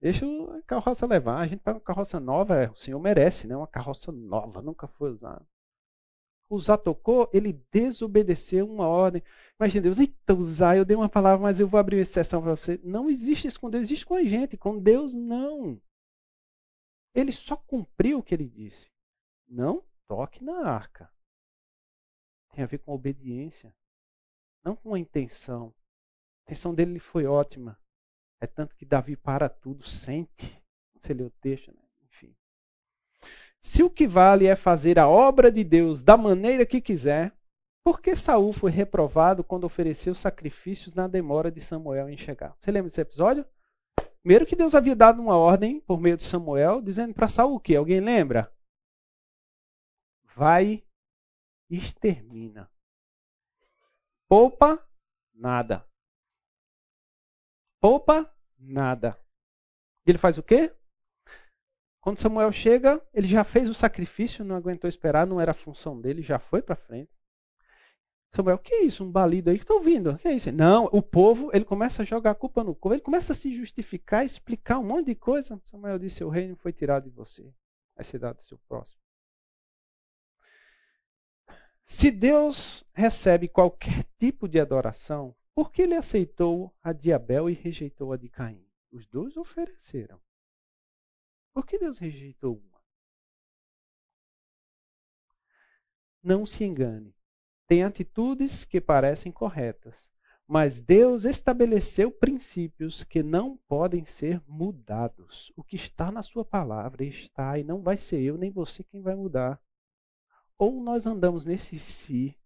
Deixa a carroça levar. A gente pega uma carroça nova, é, o senhor merece, né? Uma carroça nova, nunca foi usada. Usar tocou, ele desobedeceu uma ordem. Imagina Deus, eita, usar, eu dei uma palavra, mas eu vou abrir uma exceção para você. Não existe isso com Deus, existe com a gente. Com Deus, não. Ele só cumpriu o que ele disse. Não toque na arca. Tem a ver com obediência, não com a intenção. A intenção dele foi ótima. É tanto que Davi para tudo, sente. Você lê o texto, né? enfim. Se o que vale é fazer a obra de Deus da maneira que quiser, por que Saul foi reprovado quando ofereceu sacrifícios na demora de Samuel em chegar? Você lembra desse episódio? Primeiro que Deus havia dado uma ordem por meio de Samuel, dizendo para Saul o quê? Alguém lembra? Vai extermina. Poupa nada. Poupa nada. Ele faz o quê? Quando Samuel chega, ele já fez o sacrifício, não aguentou esperar, não era a função dele, já foi para frente. Samuel, que é isso? Um balido aí que estou ouvindo? Que é isso? Não, o povo, ele começa a jogar a culpa no povo, ele começa a se justificar, explicar um monte de coisa. Samuel disse: O reino foi tirado de você, vai ser dado ao seu próximo. Se Deus recebe qualquer tipo de adoração, por que ele aceitou a de Abel e rejeitou a de Caim? Os dois ofereceram. Por que Deus rejeitou uma? Não se engane. Tem atitudes que parecem corretas, mas Deus estabeleceu princípios que não podem ser mudados. O que está na sua palavra está e não vai ser eu nem você quem vai mudar. Ou nós andamos nesse si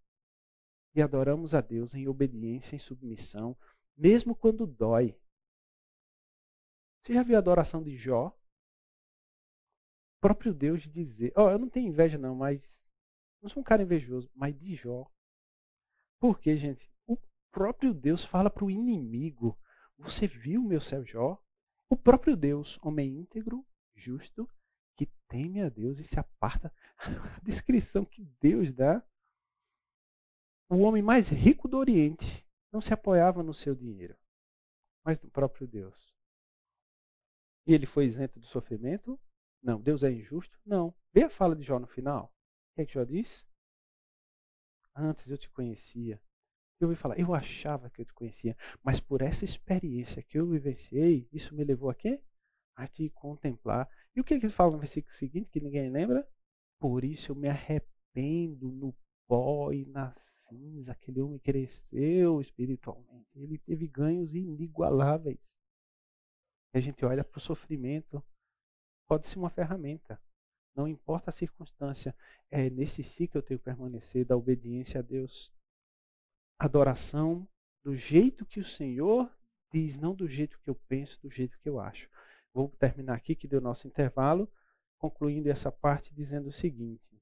e adoramos a Deus em obediência, em submissão, mesmo quando dói. Você já viu a adoração de Jó? O próprio Deus dizer, ó, oh, eu não tenho inveja não, mas não sou um cara invejoso, mas de Jó. Por quê, gente? O próprio Deus fala para o inimigo: Você viu meu céu Jó? O próprio Deus, homem íntegro, justo, que teme a Deus e se aparta. A descrição que Deus dá o homem mais rico do Oriente não se apoiava no seu dinheiro, mas no próprio Deus. E ele foi isento do sofrimento? Não. Deus é injusto? Não. Vê a fala de Jó no final. O que é que Jó diz? Antes eu te conhecia. Eu ouvi falar, eu achava que eu te conhecia, mas por essa experiência que eu vivenciei, isso me levou a quê? A te contemplar. E o que, é que ele fala no versículo seguinte, que ninguém lembra? Por isso eu me arrependo no pó e na cinza, aquele homem cresceu espiritualmente. Ele teve ganhos inigualáveis. A gente olha para o sofrimento, pode ser uma ferramenta. Não importa a circunstância, é nesse si que eu tenho que permanecer, da obediência a Deus. Adoração do jeito que o Senhor diz, não do jeito que eu penso, do jeito que eu acho. Vou terminar aqui, que deu nosso intervalo, concluindo essa parte dizendo o seguinte: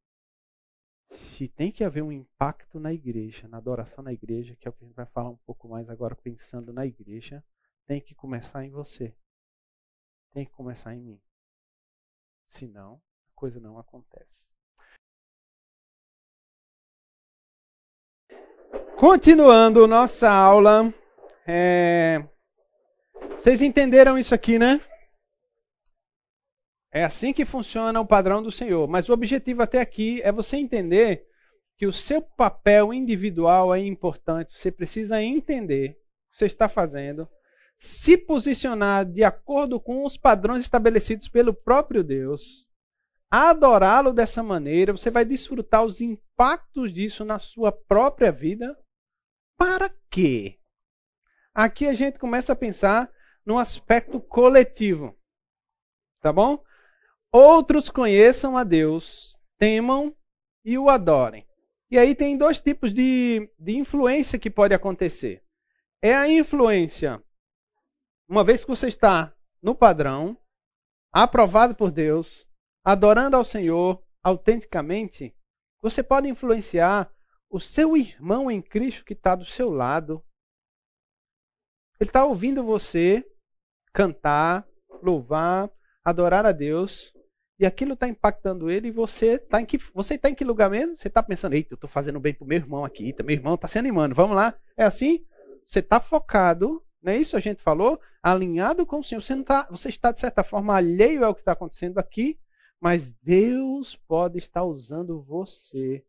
se tem que haver um impacto na igreja, na adoração na igreja, que é o que a gente vai falar um pouco mais agora pensando na igreja, tem que começar em você. Tem que começar em mim. Senão, a coisa não acontece. Continuando nossa aula, é... vocês entenderam isso aqui, né? É assim que funciona o padrão do Senhor. Mas o objetivo até aqui é você entender que o seu papel individual é importante. Você precisa entender o que você está fazendo, se posicionar de acordo com os padrões estabelecidos pelo próprio Deus, adorá-lo dessa maneira. Você vai desfrutar os impactos disso na sua própria vida. Para quê? Aqui a gente começa a pensar no aspecto coletivo. Tá bom? Outros conheçam a Deus, temam e o adorem. E aí tem dois tipos de, de influência que pode acontecer. É a influência, uma vez que você está no padrão, aprovado por Deus, adorando ao Senhor autenticamente, você pode influenciar o seu irmão em Cristo que está do seu lado. Ele está ouvindo você cantar, louvar, adorar a Deus e aquilo está impactando ele e você está em que você está em que lugar mesmo? Você está pensando, eita, eu estou fazendo bem para o meu irmão aqui, meu irmão está se animando, vamos lá. É assim? Você está focado, não é isso a gente falou? Alinhado com o Senhor. Você, não tá, você está, de certa forma, alheio ao que está acontecendo aqui, mas Deus pode estar usando você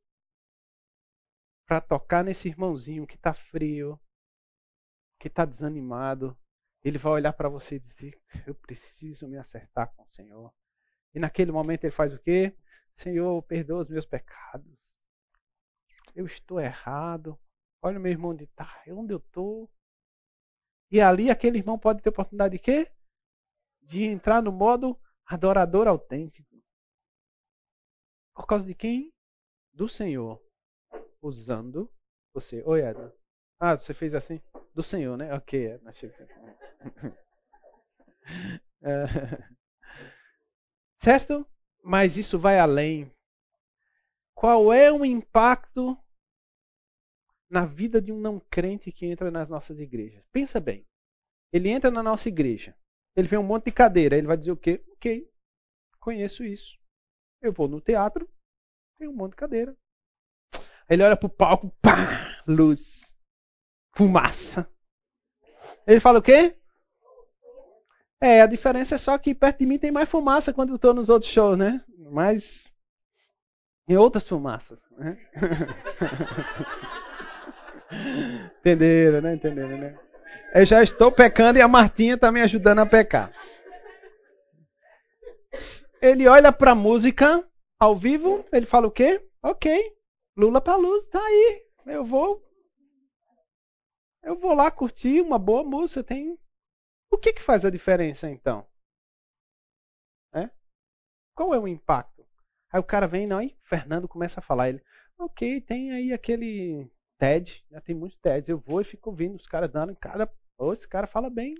para tocar nesse irmãozinho que está frio, que está desanimado. Ele vai olhar para você e dizer: Eu preciso me acertar com o Senhor. E naquele momento ele faz o quê? Senhor, perdoa os meus pecados. Eu estou errado. Olha o meu irmão onde está, onde eu estou. E ali aquele irmão pode ter oportunidade de quê? De entrar no modo adorador autêntico. Por causa de quem? Do Senhor. Usando você. Oi, Edna. Ah, você fez assim? Do Senhor, né? Ok, Edna. É... Certo? Mas isso vai além. Qual é o impacto na vida de um não crente que entra nas nossas igrejas? Pensa bem. Ele entra na nossa igreja. Ele vê um monte de cadeira. Ele vai dizer o quê? Ok, conheço isso. Eu vou no teatro, tem um monte de cadeira. Ele olha para o palco, pá, luz, fumaça. Ele fala o quê? É, a diferença é só que perto de mim tem mais fumaça quando eu estou nos outros shows, né? Mas em outras fumaças. Né? Entenderam, né? Entenderam, né? Eu já estou pecando e a Martinha está me ajudando a pecar. Ele olha para a música ao vivo, ele fala o quê? Ok, Lula para luz, tá aí. Eu vou eu vou lá curtir uma boa música, tem O que que faz a diferença então? É? Qual é o impacto? Aí o cara vem, não, e Fernando começa a falar, ele, OK, tem aí aquele TED, já tem muitos TEDs, eu vou e fico ouvindo os caras dando em cada, oh, esse cara fala bem.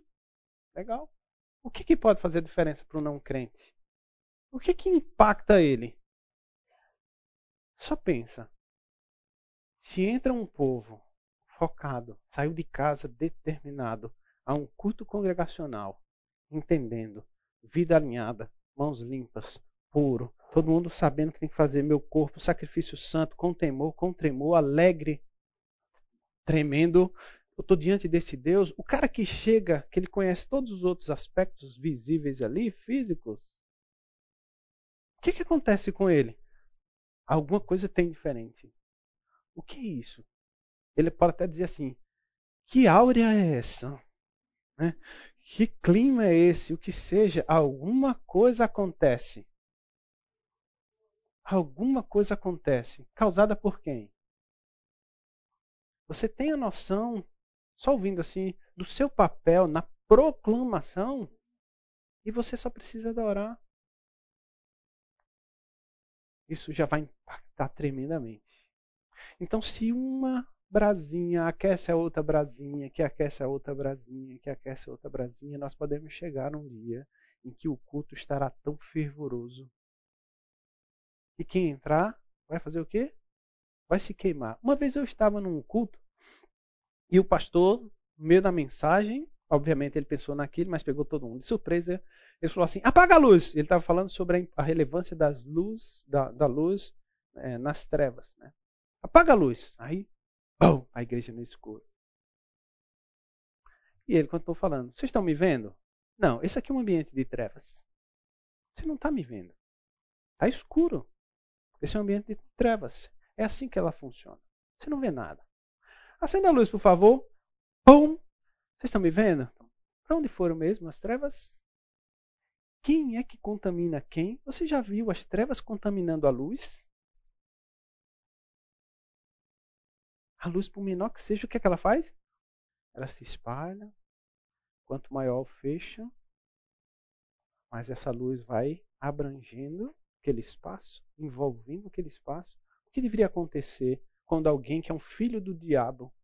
Legal. O que, que pode fazer diferença para o não crente? O que, que impacta ele? Só pensa. Se entra um povo focado, saiu de casa determinado a um culto congregacional, entendendo, vida alinhada, mãos limpas, puro, todo mundo sabendo que tem que fazer meu corpo, sacrifício santo, com temor, com tremor, alegre, tremendo, eu estou diante desse Deus, o cara que chega, que ele conhece todos os outros aspectos visíveis ali, físicos, o que, que acontece com ele? Alguma coisa tem diferente. O que é isso? Ele pode até dizer assim: que áurea é essa? Né? Que clima é esse? O que seja, alguma coisa acontece. Alguma coisa acontece. Causada por quem? Você tem a noção só ouvindo assim, do seu papel na proclamação, e você só precisa adorar. Isso já vai impactar tremendamente. Então, se uma brasinha aquece a outra brasinha, que aquece a outra brasinha, que aquece a outra brasinha, nós podemos chegar um dia em que o culto estará tão fervoroso. E quem entrar vai fazer o quê? Vai se queimar. Uma vez eu estava num culto e o pastor, no meio da mensagem, obviamente ele pensou naquilo, mas pegou todo mundo de surpresa. Ele falou assim: apaga a luz. Ele estava falando sobre a relevância das luz, da, da luz é, nas trevas. Né? Apaga a luz. Aí, bom, a igreja no escuro. E ele continuou falando: Vocês estão me vendo? Não, esse aqui é um ambiente de trevas. Você não está me vendo. Está escuro. Esse é um ambiente de trevas. É assim que ela funciona. Você não vê nada. Acenda a luz, por favor. Pum! Vocês estão me vendo? Para onde foram mesmo as trevas? Quem é que contamina quem? Você já viu as trevas contaminando a luz? A luz, por menor que seja, o que, é que ela faz? Ela se espalha. Quanto maior o fecho, mais essa luz vai abrangendo aquele espaço, envolvendo aquele espaço. O que deveria acontecer quando alguém que é um filho do diabo,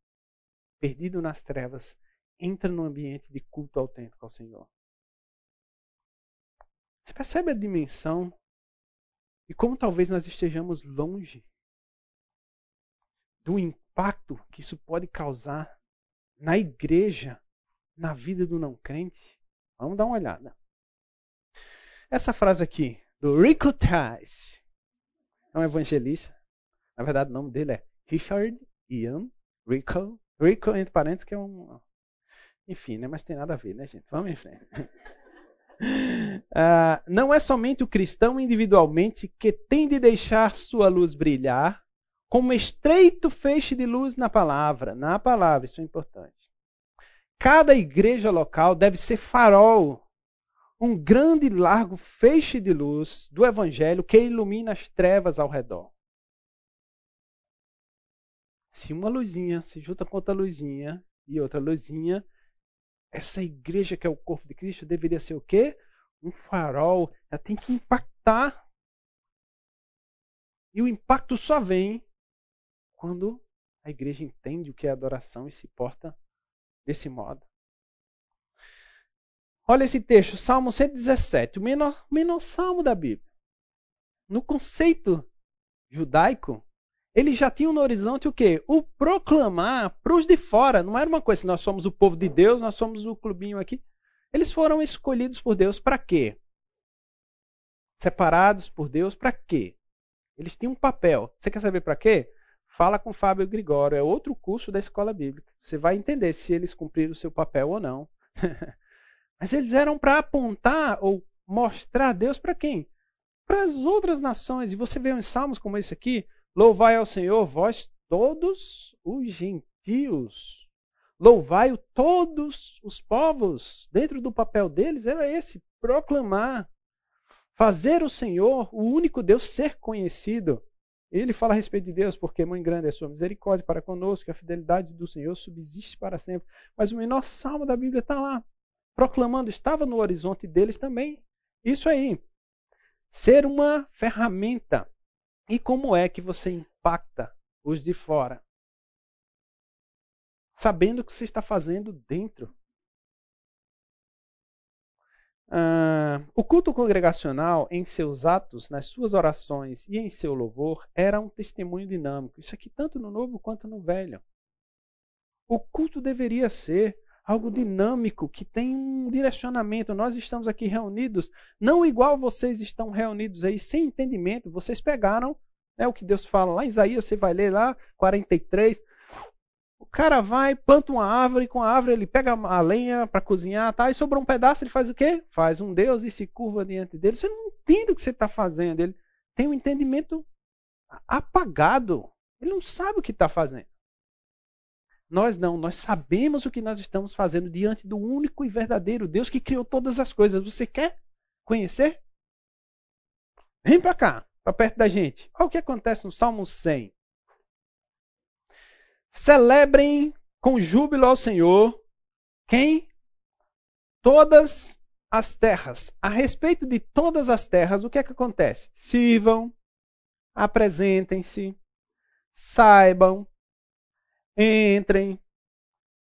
perdido nas trevas, entra no ambiente de culto autêntico ao Senhor. Você percebe a dimensão e como talvez nós estejamos longe do impacto que isso pode causar na igreja, na vida do não crente? Vamos dar uma olhada. Essa frase aqui, do Rico Tice, é um evangelista. Na verdade, o nome dele é Richard Ian Rico. Rico, entre parênteses, que é um. Enfim, né? Mas tem nada a ver, né, gente? Vamos em frente. Uh, não é somente o cristão individualmente que tem de deixar sua luz brilhar como estreito feixe de luz na palavra. Na palavra, isso é importante. Cada igreja local deve ser farol, um grande e largo feixe de luz do evangelho que ilumina as trevas ao redor. Se uma luzinha se junta com outra luzinha e outra luzinha, essa igreja que é o corpo de Cristo deveria ser o quê? Um farol. Ela tem que impactar. E o impacto só vem quando a igreja entende o que é adoração e se porta desse modo. Olha esse texto, Salmo 117, o menor, menor salmo da Bíblia. No conceito judaico, eles já tinham no horizonte o quê? O proclamar para os de fora. Não era uma coisa assim, nós somos o povo de Deus, nós somos o clubinho aqui. Eles foram escolhidos por Deus para quê? Separados por Deus para quê? Eles tinham um papel. Você quer saber para quê? Fala com Fábio Gregório, é outro curso da escola bíblica. Você vai entender se eles cumpriram o seu papel ou não. Mas eles eram para apontar ou mostrar Deus para quem? Para as outras nações. E você vê uns salmos como esse aqui, Louvai ao Senhor, vós todos os gentios. Louvai-o todos os povos. Dentro do papel deles era esse: proclamar. fazer o Senhor, o único Deus, ser conhecido. Ele fala a respeito de Deus, porque muito grande é a sua misericórdia para conosco, a fidelidade do Senhor subsiste para sempre. Mas o menor salmo da Bíblia está lá, proclamando, estava no horizonte deles também. Isso aí. Ser uma ferramenta. E como é que você impacta os de fora? Sabendo o que você está fazendo dentro. Ah, o culto congregacional, em seus atos, nas suas orações e em seu louvor, era um testemunho dinâmico. Isso aqui, tanto no Novo quanto no Velho. O culto deveria ser algo dinâmico, que tem um direcionamento. Nós estamos aqui reunidos, não igual vocês estão reunidos aí, sem entendimento. Vocês pegaram né, o que Deus fala lá em Isaías, você vai ler lá, 43. O cara vai, planta uma árvore, com a árvore ele pega a lenha para cozinhar, tá? e sobrou um pedaço, ele faz o quê? Faz um Deus e se curva diante dele. Você não entende o que você está fazendo. Ele tem um entendimento apagado. Ele não sabe o que está fazendo. Nós não, nós sabemos o que nós estamos fazendo diante do único e verdadeiro Deus que criou todas as coisas. Você quer conhecer? Vem para cá, para perto da gente. Olha o que acontece no Salmo 100. Celebrem com júbilo ao Senhor quem? Todas as terras. A respeito de todas as terras, o que é que acontece? Sirvam, apresentem-se, saibam, entrem,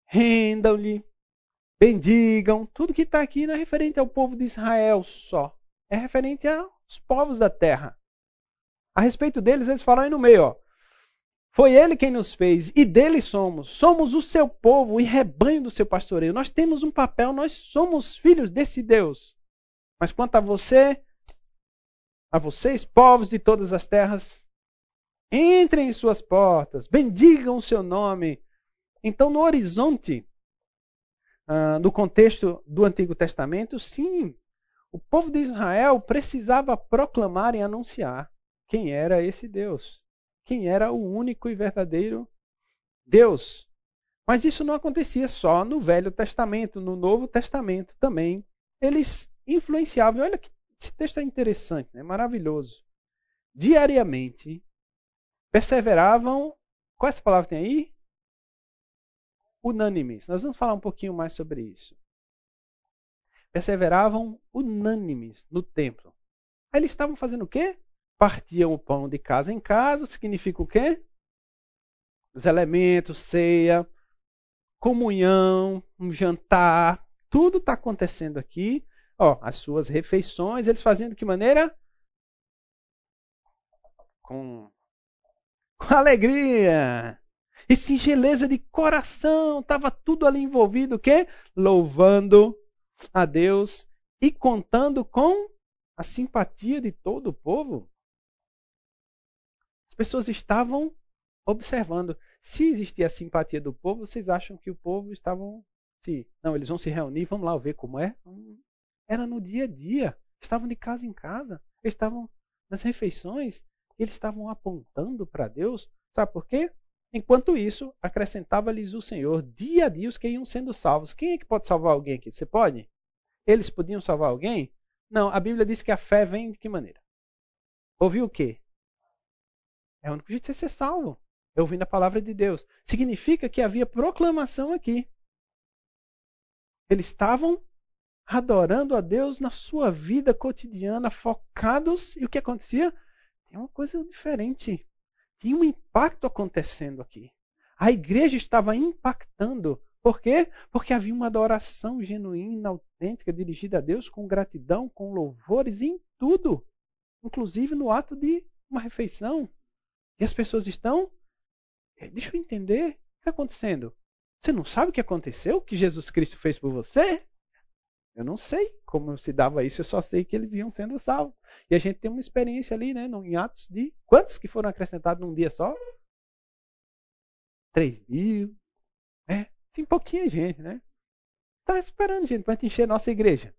rendam-lhe, bendigam. Tudo que está aqui não é referente ao povo de Israel só. É referente aos povos da terra. A respeito deles, eles falam aí no meio, ó. Foi ele quem nos fez e dele somos. Somos o seu povo e rebanho do seu pastoreio. Nós temos um papel, nós somos filhos desse Deus. Mas quanto a você, a vocês, povos de todas as terras, entrem em suas portas, bendigam o seu nome. Então, no horizonte, uh, do contexto do Antigo Testamento, sim, o povo de Israel precisava proclamar e anunciar quem era esse Deus quem era o único e verdadeiro Deus. Mas isso não acontecia só no Velho Testamento, no Novo Testamento também. Eles influenciavam. Olha que esse texto é interessante, né? maravilhoso. Diariamente perseveravam. Qual é essa palavra tem aí? Unânimes. Nós vamos falar um pouquinho mais sobre isso. Perseveravam unânimes no templo. Aí eles estavam fazendo o quê? Partiam o pão de casa em casa, significa o quê? Os elementos, ceia, comunhão, um jantar, tudo está acontecendo aqui. Ó, as suas refeições, eles faziam de que maneira? Com, com alegria e singeleza de coração, estava tudo ali envolvido, o quê? Louvando a Deus e contando com a simpatia de todo o povo. As pessoas estavam observando. Se existia a simpatia do povo, vocês acham que o povo estavam. Se, não, eles vão se reunir, vamos lá ver como é. Era no dia a dia. Estavam de casa em casa. Estavam nas refeições. Eles estavam apontando para Deus. Sabe por quê? Enquanto isso, acrescentava-lhes o Senhor dia a dia os que iam sendo salvos. Quem é que pode salvar alguém aqui? Você pode? Eles podiam salvar alguém? Não, a Bíblia diz que a fé vem de que maneira? Ouvir o quê? É o único jeito de ser salvo. É ouvindo a palavra de Deus. Significa que havia proclamação aqui. Eles estavam adorando a Deus na sua vida cotidiana, focados. E o que acontecia? Tem uma coisa diferente. Tinha um impacto acontecendo aqui. A igreja estava impactando. Por quê? Porque havia uma adoração genuína, autêntica, dirigida a Deus com gratidão, com louvores em tudo. Inclusive no ato de uma refeição. E as pessoas estão. É, deixa eu entender. O que está acontecendo? Você não sabe o que aconteceu? O que Jesus Cristo fez por você? Eu não sei como se dava isso, eu só sei que eles iam sendo salvos. E a gente tem uma experiência ali, né, em Atos de quantos que foram acrescentados num dia só? Três mil. É, sim, pouquinha gente, né? Tá esperando, gente, para encher nossa igreja.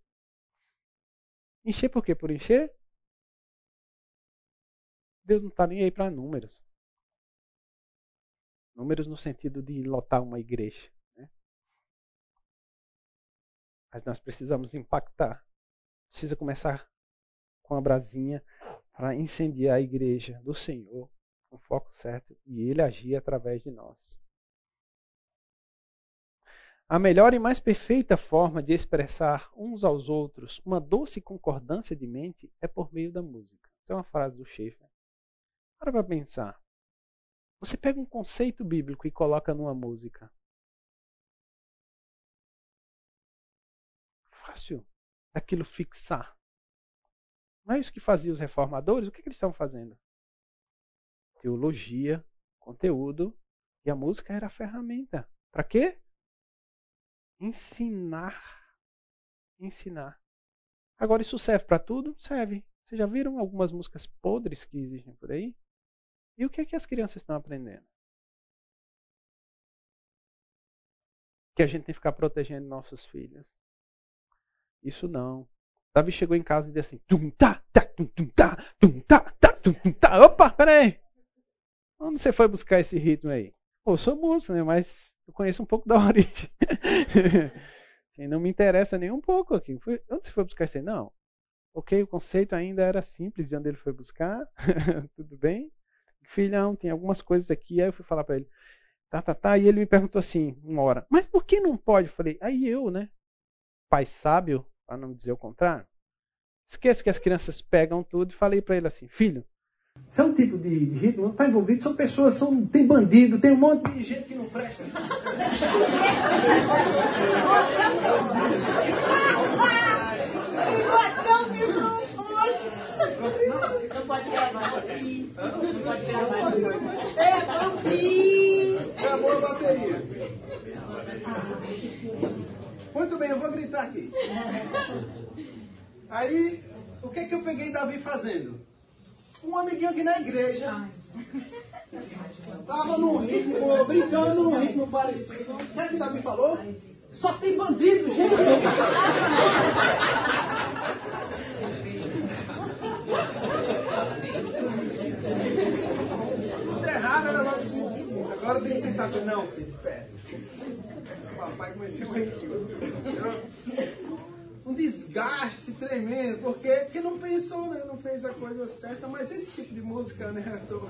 Encher por quê? Por encher? Deus não está nem aí para números. Números no sentido de lotar uma igreja. Né? Mas nós precisamos impactar. Precisa começar com a brasinha para incendiar a igreja do Senhor, com foco certo, e ele agir através de nós. A melhor e mais perfeita forma de expressar uns aos outros uma doce concordância de mente é por meio da música. Essa é uma frase do Schaeffer. Para para pensar. Você pega um conceito bíblico e coloca numa música. Fácil daquilo fixar. Não é isso que faziam os reformadores? O que, que eles estavam fazendo? Teologia, conteúdo, e a música era a ferramenta. Para quê? Ensinar. Ensinar. Agora, isso serve para tudo? Serve. Vocês já viram algumas músicas podres que existem por aí? E o que é que as crianças estão aprendendo? Que a gente tem que ficar protegendo nossos filhos. Isso não. Davi chegou em casa e disse assim: tum tá, tá, tum tum tá, tum tá, tá, tum tum tá. Opa, peraí. Onde você foi buscar esse ritmo aí? Pô, eu sou músico, né? Mas eu conheço um pouco da origem. e não me interessa nem um pouco aqui. Onde você foi buscar isso aí? Não. Ok, o conceito ainda era simples de onde ele foi buscar. Tudo bem? Filhão, tem algumas coisas aqui. Aí eu fui falar para ele. Tá, tá, tá. E ele me perguntou assim, uma hora. Mas por que não pode? Eu falei, aí eu, né? Pai sábio, para não dizer o contrário. Esqueço que as crianças pegam tudo e falei para ele assim, filho, isso é um tipo de, ritmo, está envolvido, são pessoas, são, tem bandido, tem um monte de gente que não presta. Não pode gravar. É, Acabou a bateria. Muito bem, eu vou gritar aqui. Aí, o que é que eu peguei Davi fazendo? Um amiguinho aqui na igreja. Tava num ritmo, brincando num ritmo parecido. O que é que Davi falou? Só tem bandido, gente. Errado, era Agora tem que sentar. Não, filho, espera. O papai cometeu um um desgaste tremendo. Por quê? Porque não pensou, né? não fez a coisa certa. Mas esse tipo de música, né? Eu estou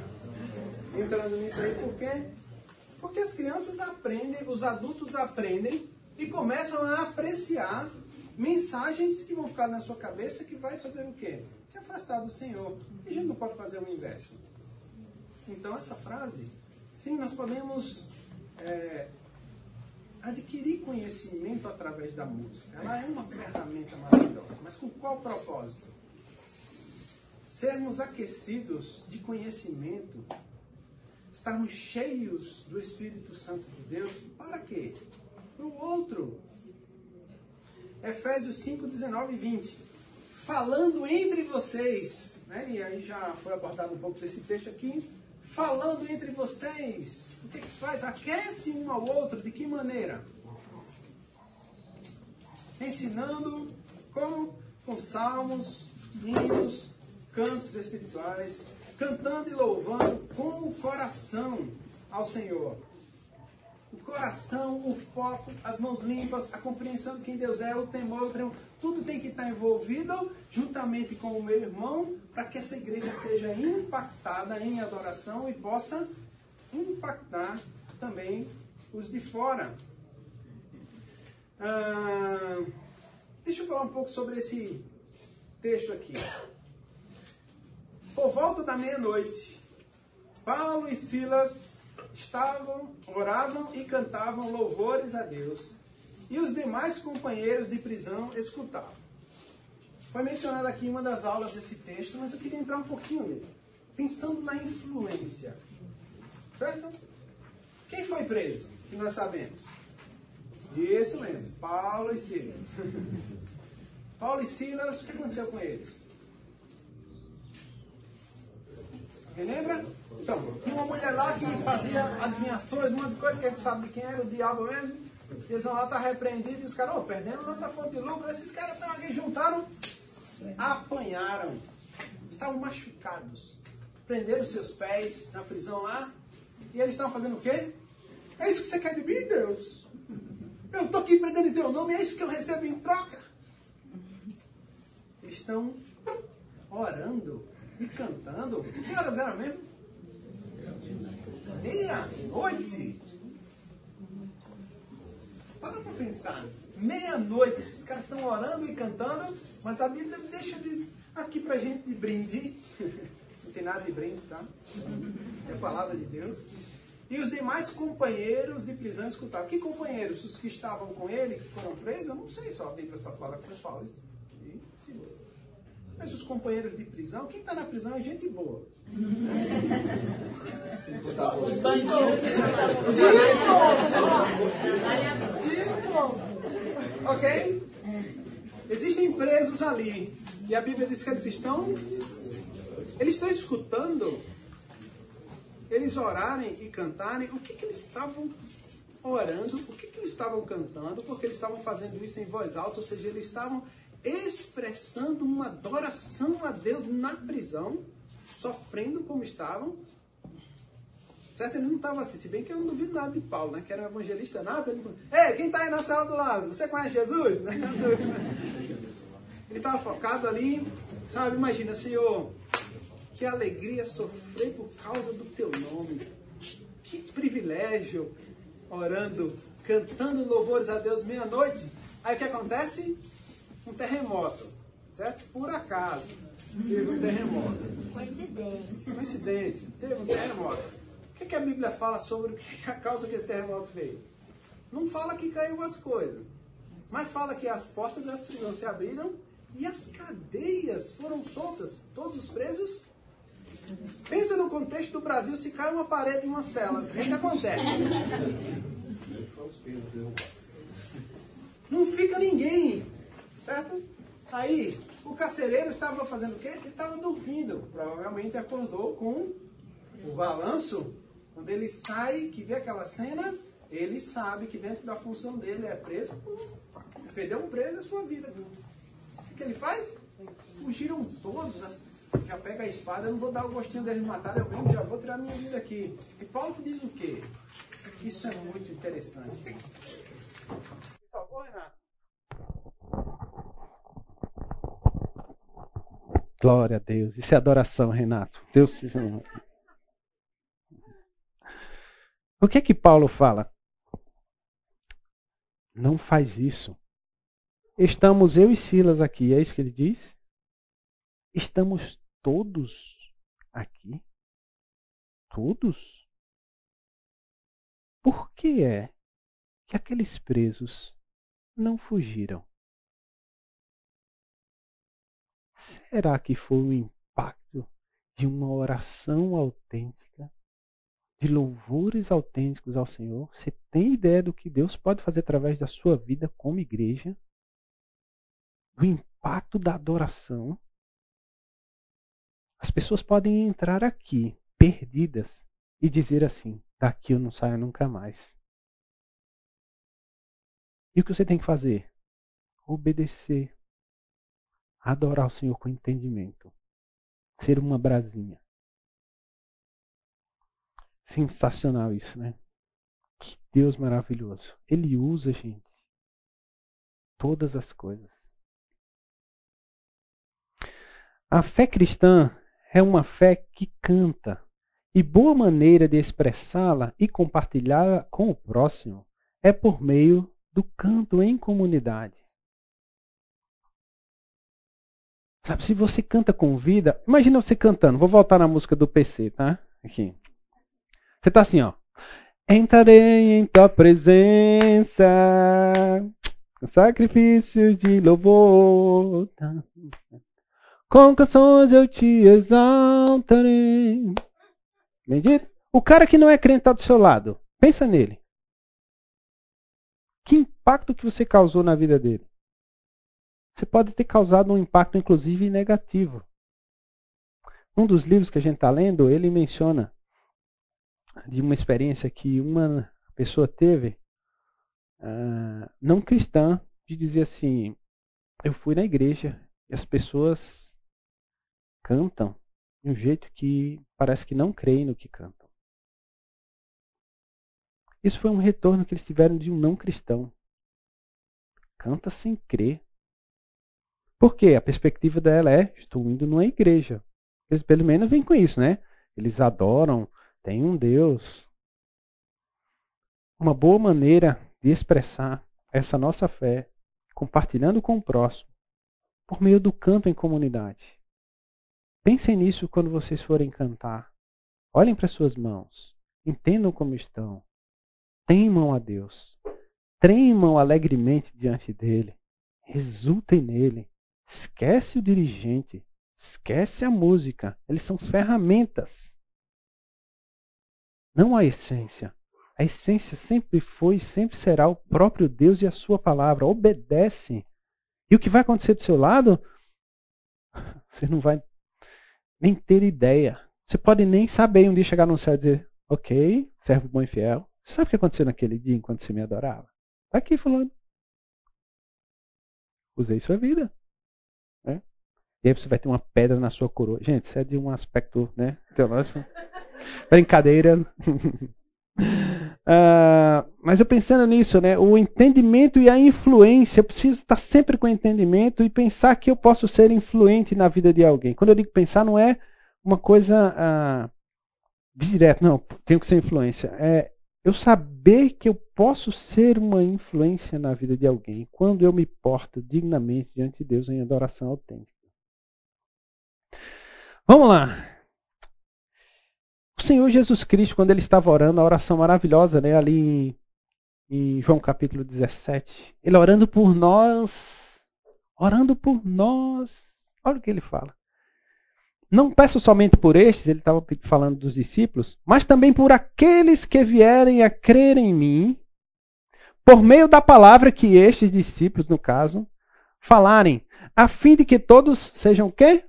entrando nisso aí. Por quê? Porque as crianças aprendem, os adultos aprendem e começam a apreciar mensagens que vão ficar na sua cabeça que vai fazer o quê? Te afastar do Senhor. E a gente não pode fazer o inverso. Então essa frase, sim, nós podemos é, adquirir conhecimento através da música. Ela é uma ferramenta maravilhosa, mas com qual propósito? Sermos aquecidos de conhecimento, estarmos cheios do Espírito Santo de Deus, para quê? Para o outro. Efésios 5, 19 e 20. Falando entre vocês, né? e aí já foi abordado um pouco desse texto aqui, falando entre vocês. O que, que faz? Aquece um ao outro. De que maneira? Ensinando com, com salmos, hinos, cantos espirituais, cantando e louvando com o coração ao Senhor. O coração, o foco, as mãos limpas, a compreensão de quem Deus é, o temor, o tremor, tudo tem que estar envolvido juntamente com o meu irmão para que essa igreja seja impactada em adoração e possa impactar também os de fora. Ah, deixa eu falar um pouco sobre esse texto aqui. Por volta da meia-noite, Paulo e Silas estavam, oravam e cantavam louvores a Deus e os demais companheiros de prisão escutavam. Foi mencionado aqui uma das aulas desse texto, mas eu queria entrar um pouquinho nele. Pensando na influência. Certo? Quem foi preso? Que nós sabemos. Isso mesmo, Paulo e Silas. Paulo e Silas, o que aconteceu com eles? Alguém lembra? Então, tinha uma mulher lá que fazia adivinhações, um monte de coisa que a gente sabe quem era, o diabo mesmo. Eles vão lá, tá repreendido, e os caras, oh, perdemos nossa fonte de lucro. Esses caras estão aqui, juntaram, apanharam, estavam machucados. Prenderam seus pés na prisão lá, e eles estavam fazendo o quê? É isso que você quer de mim, Deus? Eu estou aqui prendendo em teu nome, é isso que eu recebo em troca. Estão orando e cantando. Que horas era mesmo? Meia-noite. Para para pensar. Meia-noite. Os caras estão orando e cantando, mas a Bíblia deixa aqui pra gente de brinde. Não tem nada de brinde, tá? É a palavra de Deus. E os demais companheiros de prisão escutavam. Que companheiros? Os que estavam com ele, que foram presos? Eu não sei só. A Bíblia só fala que foi Paulo. Mas os companheiros de prisão, quem está na prisão é gente boa. Os bandidos Ok? Existem presos ali. E a Bíblia diz que eles estão. Eles estão escutando eles orarem e cantarem, o que, que eles estavam orando, o que, que eles estavam cantando, porque eles estavam fazendo isso em voz alta, ou seja, eles estavam expressando uma adoração a Deus na prisão, sofrendo como estavam. Certo? Ele não estava assim, se bem que eu não duvido nada de Paulo, né? Que era um evangelista nada. Ele falou, Ei, quem está aí na sala do lado? Você conhece Jesus? Ele estava focado ali, sabe? Imagina, Senhor, que alegria sofrer por causa do teu nome. Que privilégio orando, cantando louvores a Deus meia-noite. Aí o que acontece? Um terremoto, certo? Por acaso. Teve um terremoto. Coincidência. Coincidência. Teve um terremoto. O que, que a Bíblia fala sobre o que a causa que esse terremoto veio? Não fala que caiu as coisas, mas fala que as portas das prisões se abriram e as cadeias foram soltas. Todos os presos Pensa no contexto do Brasil, se cai uma parede em uma cela, o que, que acontece? Não fica ninguém, certo? Aí, o carcereiro estava fazendo o quê? Ele estava dormindo. Provavelmente acordou com o balanço. Quando ele sai, que vê aquela cena, ele sabe que dentro da função dele é preso. Perdeu um preso na sua vida. O que ele faz? Fugiram todos, já pega a espada, eu não vou dar o gostinho deles matar, eu mesmo já vou tirar minha vida aqui. E Paulo diz o quê? Isso é muito interessante. Por favor, Renato. Glória a Deus. Isso é adoração, Renato. Deus seja. O que é que Paulo fala? Não faz isso. Estamos eu e Silas aqui, é isso que ele diz? Estamos todos aqui? Todos? Por que é que aqueles presos não fugiram? Será que foi o impacto de uma oração autêntica, de louvores autênticos ao Senhor? Você tem ideia do que Deus pode fazer através da sua vida como igreja? Do impacto da adoração? As pessoas podem entrar aqui, perdidas, e dizer assim: daqui eu não saio nunca mais. E o que você tem que fazer? Obedecer. Adorar o Senhor com entendimento. Ser uma brasinha. Sensacional isso, né? Que Deus maravilhoso. Ele usa, gente, todas as coisas. A fé cristã é uma fé que canta. E boa maneira de expressá-la e compartilhá-la com o próximo é por meio do canto em comunidade. Sabe, se você canta com vida, imagina você cantando. Vou voltar na música do PC, tá? Aqui. Você tá assim, ó. Entrarei em tua presença, sacrifícios de louvor. Com canções eu te exaltarei. Bendito. O cara que não é crente está do seu lado. Pensa nele. Que impacto que você causou na vida dele? Você pode ter causado um impacto, inclusive, negativo. Um dos livros que a gente está lendo, ele menciona de uma experiência que uma pessoa teve, uh, não cristã, de dizer assim: eu fui na igreja e as pessoas cantam de um jeito que parece que não creem no que cantam. Isso foi um retorno que eles tiveram de um não cristão. Canta sem crer. Porque a perspectiva dela é: estou indo numa igreja. Eles pelo menos vêm com isso, né? Eles adoram, tem um Deus. Uma boa maneira de expressar essa nossa fé, compartilhando com o próximo, por meio do canto em comunidade. Pensem nisso quando vocês forem cantar. Olhem para suas mãos. Entendam como estão. Temam a Deus. Tremam alegremente diante dele. Resultem nele. Esquece o dirigente. Esquece a música. Eles são ferramentas. Não a essência. A essência sempre foi e sempre será o próprio Deus e a sua palavra. Obedece. E o que vai acontecer do seu lado, você não vai nem ter ideia. Você pode nem saber um dia chegar no céu e dizer, ok, servo bom e fiel. Sabe o que aconteceu naquele dia enquanto você me adorava? Está aqui falando. Usei sua vida. Você vai ter uma pedra na sua coroa. Gente, isso é de um aspecto né, teológico. Brincadeira. Uh, mas eu pensando nisso, né, o entendimento e a influência, eu preciso estar sempre com entendimento e pensar que eu posso ser influente na vida de alguém. Quando eu digo pensar, não é uma coisa uh, direta, não, tenho que ser influência. É eu saber que eu posso ser uma influência na vida de alguém quando eu me porto dignamente diante de Deus em adoração autêntica. Vamos lá. O Senhor Jesus Cristo, quando ele estava orando, a oração maravilhosa, né, ali em, João capítulo 17, ele orando por nós, orando por nós. Olha o que ele fala. Não peço somente por estes, ele estava falando dos discípulos, mas também por aqueles que vierem a crer em mim, por meio da palavra que estes discípulos, no caso, falarem, a fim de que todos sejam quê?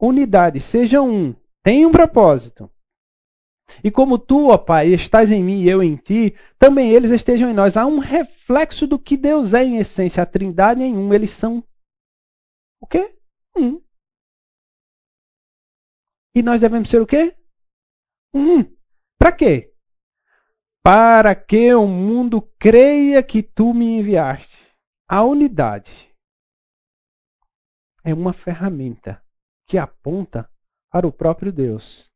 Unidade, sejam um. Tem um propósito. E como tu, ó Pai, estás em mim e eu em ti, também eles estejam em nós. Há um reflexo do que Deus é em essência. A trindade em um, eles são o quê? Um. E nós devemos ser o quê? Um. Para quê? Para que o mundo creia que tu me enviaste. A unidade é uma ferramenta que aponta para o próprio Deus.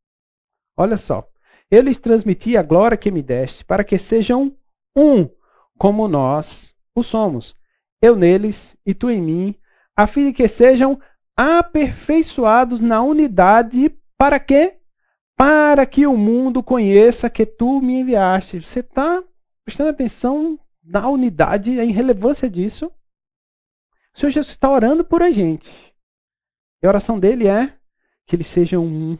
Olha só, eu lhes transmiti a glória que me deste, para que sejam um, como nós o somos. Eu neles e tu em mim, a fim de que sejam aperfeiçoados na unidade, para quê? Para que o mundo conheça que tu me enviaste. Você está prestando atenção na unidade, a irrelevância disso? O Senhor Jesus está orando por a gente. E a oração dele é que eles sejam um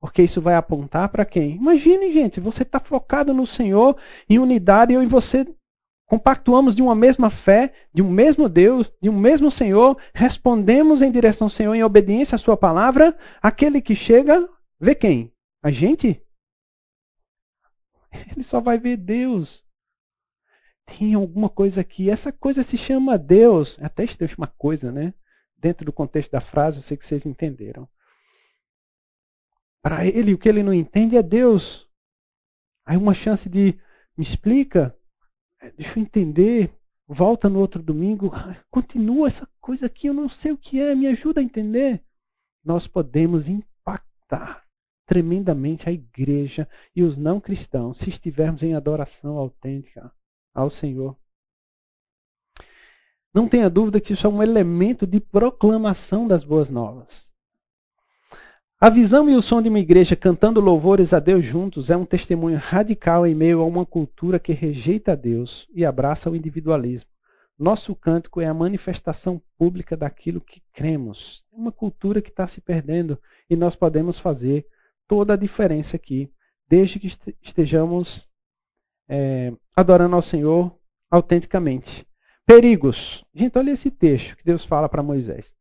porque isso vai apontar para quem? Imagine, gente, você está focado no Senhor, em unidade, eu e você compactuamos de uma mesma fé, de um mesmo Deus, de um mesmo Senhor, respondemos em direção ao Senhor em obediência à Sua palavra. Aquele que chega, vê quem? A gente? Ele só vai ver Deus. Tem alguma coisa aqui. Essa coisa se chama Deus. Até estranho uma coisa, né? Dentro do contexto da frase, eu sei que vocês entenderam. Para ele, o que ele não entende é Deus. Aí uma chance de me explica, é, deixa eu entender, volta no outro domingo, continua essa coisa aqui, eu não sei o que é, me ajuda a entender. Nós podemos impactar tremendamente a igreja e os não cristãos se estivermos em adoração autêntica ao Senhor. Não tenha dúvida que isso é um elemento de proclamação das boas novas. A visão e o som de uma igreja cantando louvores a Deus juntos é um testemunho radical em meio a uma cultura que rejeita Deus e abraça o individualismo. Nosso cântico é a manifestação pública daquilo que cremos. É uma cultura que está se perdendo e nós podemos fazer toda a diferença aqui, desde que estejamos é, adorando ao Senhor autenticamente. Perigos. Gente, olha esse texto que Deus fala para Moisés.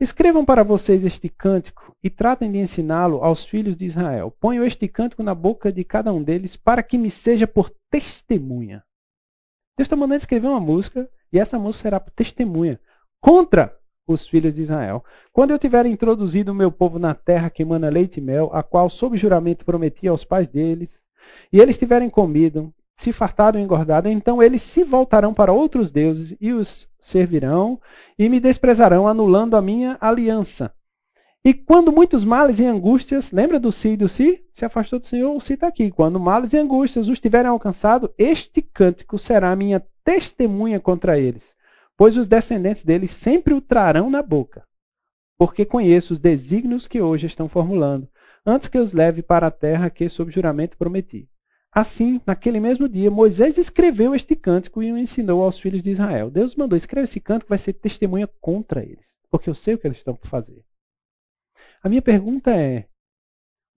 Escrevam para vocês este cântico e tratem de ensiná-lo aos filhos de Israel. Ponham este cântico na boca de cada um deles para que me seja por testemunha. Deus está mandando escrever uma música e essa música será por testemunha contra os filhos de Israel. Quando eu tiver introduzido o meu povo na terra que emana leite e mel, a qual sob juramento prometi aos pais deles, e eles tiverem comido se fartaram e engordaram, então eles se voltarão para outros deuses e os servirão e me desprezarão, anulando a minha aliança. E quando muitos males e angústias, lembra do si e do si? Se afastou do Senhor, o si está aqui. Quando males e angústias os tiverem alcançado, este cântico será a minha testemunha contra eles, pois os descendentes deles sempre o trarão na boca, porque conheço os desígnios que hoje estão formulando, antes que os leve para a terra que sob juramento prometi. Assim, naquele mesmo dia, Moisés escreveu este cântico e o ensinou aos filhos de Israel. Deus mandou escrever esse cântico, vai ser testemunha contra eles, porque eu sei o que eles estão por fazer. A minha pergunta é: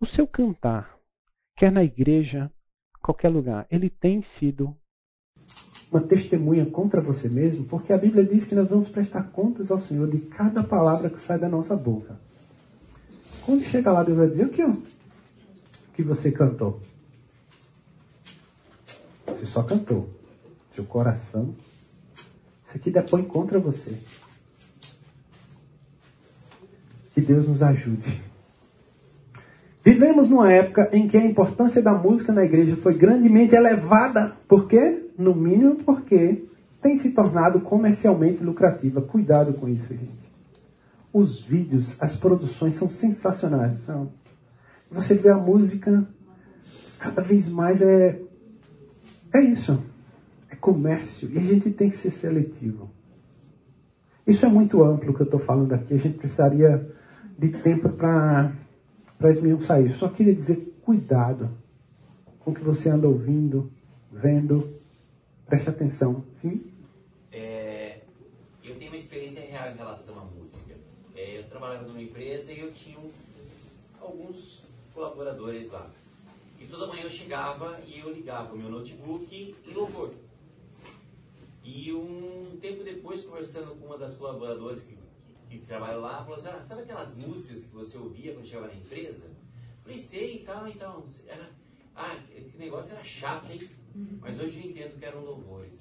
o seu cantar, quer na igreja, qualquer lugar, ele tem sido uma testemunha contra você mesmo? Porque a Bíblia diz que nós vamos prestar contas ao Senhor de cada palavra que sai da nossa boca. Quando chega lá, Deus vai dizer o que, o que você cantou. Você só cantou. Seu coração. Isso aqui depõe contra você. Que Deus nos ajude. Vivemos numa época em que a importância da música na igreja foi grandemente elevada. Por quê? No mínimo porque tem se tornado comercialmente lucrativa. Cuidado com isso, gente. Os vídeos, as produções são sensacionais. Você vê a música, cada vez mais é. É isso. É comércio. E a gente tem que ser seletivo. Isso é muito amplo que eu estou falando aqui. A gente precisaria de tempo para esmiuçar isso. Só queria dizer, cuidado com o que você anda ouvindo, vendo. Preste atenção. Sim? É, eu tenho uma experiência real em relação à música. É, eu trabalhava numa empresa e eu tinha alguns colaboradores lá. E toda manhã eu chegava e eu ligava o meu notebook em louvor. E um tempo depois, conversando com uma das colaboradoras que que trabalha lá, falou assim, ah, sabe aquelas músicas que você ouvia quando chegava na empresa? Eu falei, sei e tal, então. Era, ah, que negócio era chato, hein? Mas hoje eu entendo que eram louvores.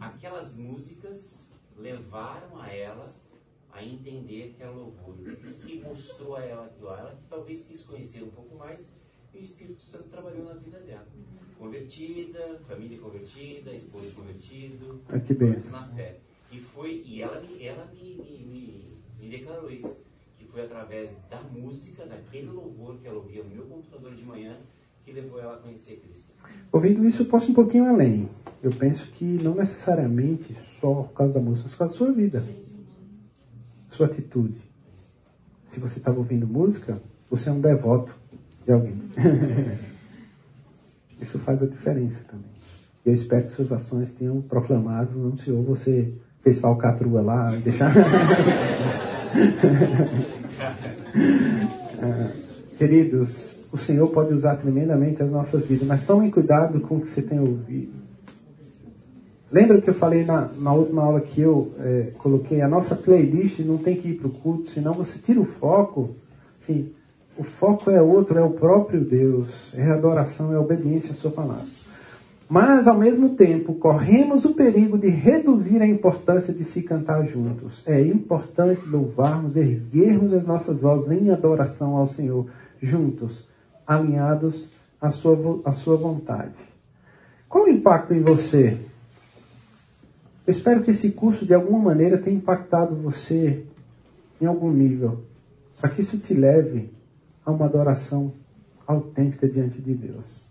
Aquelas músicas levaram a ela a entender que era louvor. Que mostrou a ela aquilo? Ela talvez quis conhecer um pouco mais e o Espírito Santo trabalhou na vida dela. Convertida, família convertida, esposo convertido, ah, que bem. na fé. E foi, e ela, ela me, me, me, me declarou isso, que foi através da música, daquele louvor que ela ouvia no meu computador de manhã, que levou ela a conhecer Cristo. Ouvindo isso, eu posso um pouquinho além. Eu penso que não necessariamente só por causa da música, mas por causa da sua vida, sua atitude. Se você estava ouvindo música, você é um devoto de alguém. isso faz a diferença também. Eu espero que suas ações tenham proclamado no Senhor você fez falcatrua lá, deixar. Ah, queridos, o Senhor pode usar tremendamente as nossas vidas, mas tomem cuidado com o que você tem ouvido. Lembra que eu falei na, na última aula que eu é, coloquei? A nossa playlist não tem que ir para o culto, senão você tira o foco. Sim, o foco é outro, é o próprio Deus. É adoração, é obediência à sua palavra. Mas, ao mesmo tempo, corremos o perigo de reduzir a importância de se cantar juntos. É importante louvarmos, erguermos as nossas vozes em adoração ao Senhor, juntos, alinhados à sua, à sua vontade. Qual o impacto em você? Eu espero que esse curso, de alguma maneira, tenha impactado você em algum nível, para que isso te leve a uma adoração autêntica diante de Deus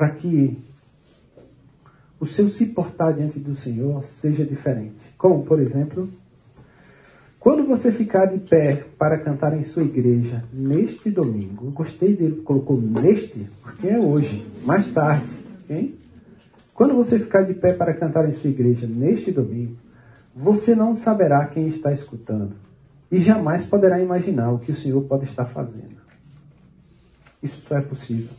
para que o seu se portar diante do Senhor seja diferente. Como, por exemplo, quando você ficar de pé para cantar em sua igreja neste domingo, gostei dele, colocou neste, porque é hoje, mais tarde, hein? Quando você ficar de pé para cantar em sua igreja neste domingo, você não saberá quem está escutando e jamais poderá imaginar o que o Senhor pode estar fazendo. Isso só é possível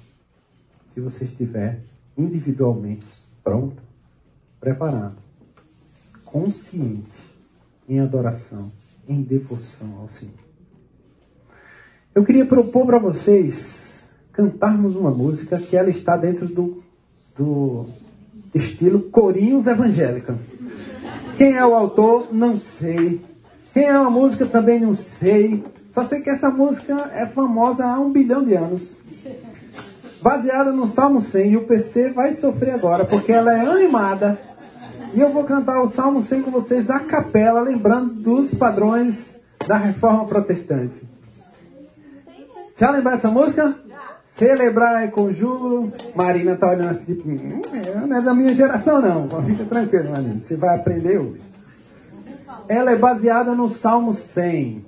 se você estiver individualmente pronto, preparado, consciente em adoração, em devoção ao Senhor. Eu queria propor para vocês cantarmos uma música que ela está dentro do, do estilo corinhos evangélicos. Quem é o autor? Não sei. Quem é a música? Também não sei. Só sei que essa música é famosa há um bilhão de anos. baseada no Salmo 100. E o PC vai sofrer agora, porque ela é animada. E eu vou cantar o Salmo 100 com vocês a capela, lembrando dos padrões da reforma protestante. Já lembraram dessa música? Celebrar com júbilo. Marina tá olhando assim, tipo, hum, não é da minha geração não. Fica tranquilo, Marina. Você vai aprender hoje. Ela é baseada no Salmo 100.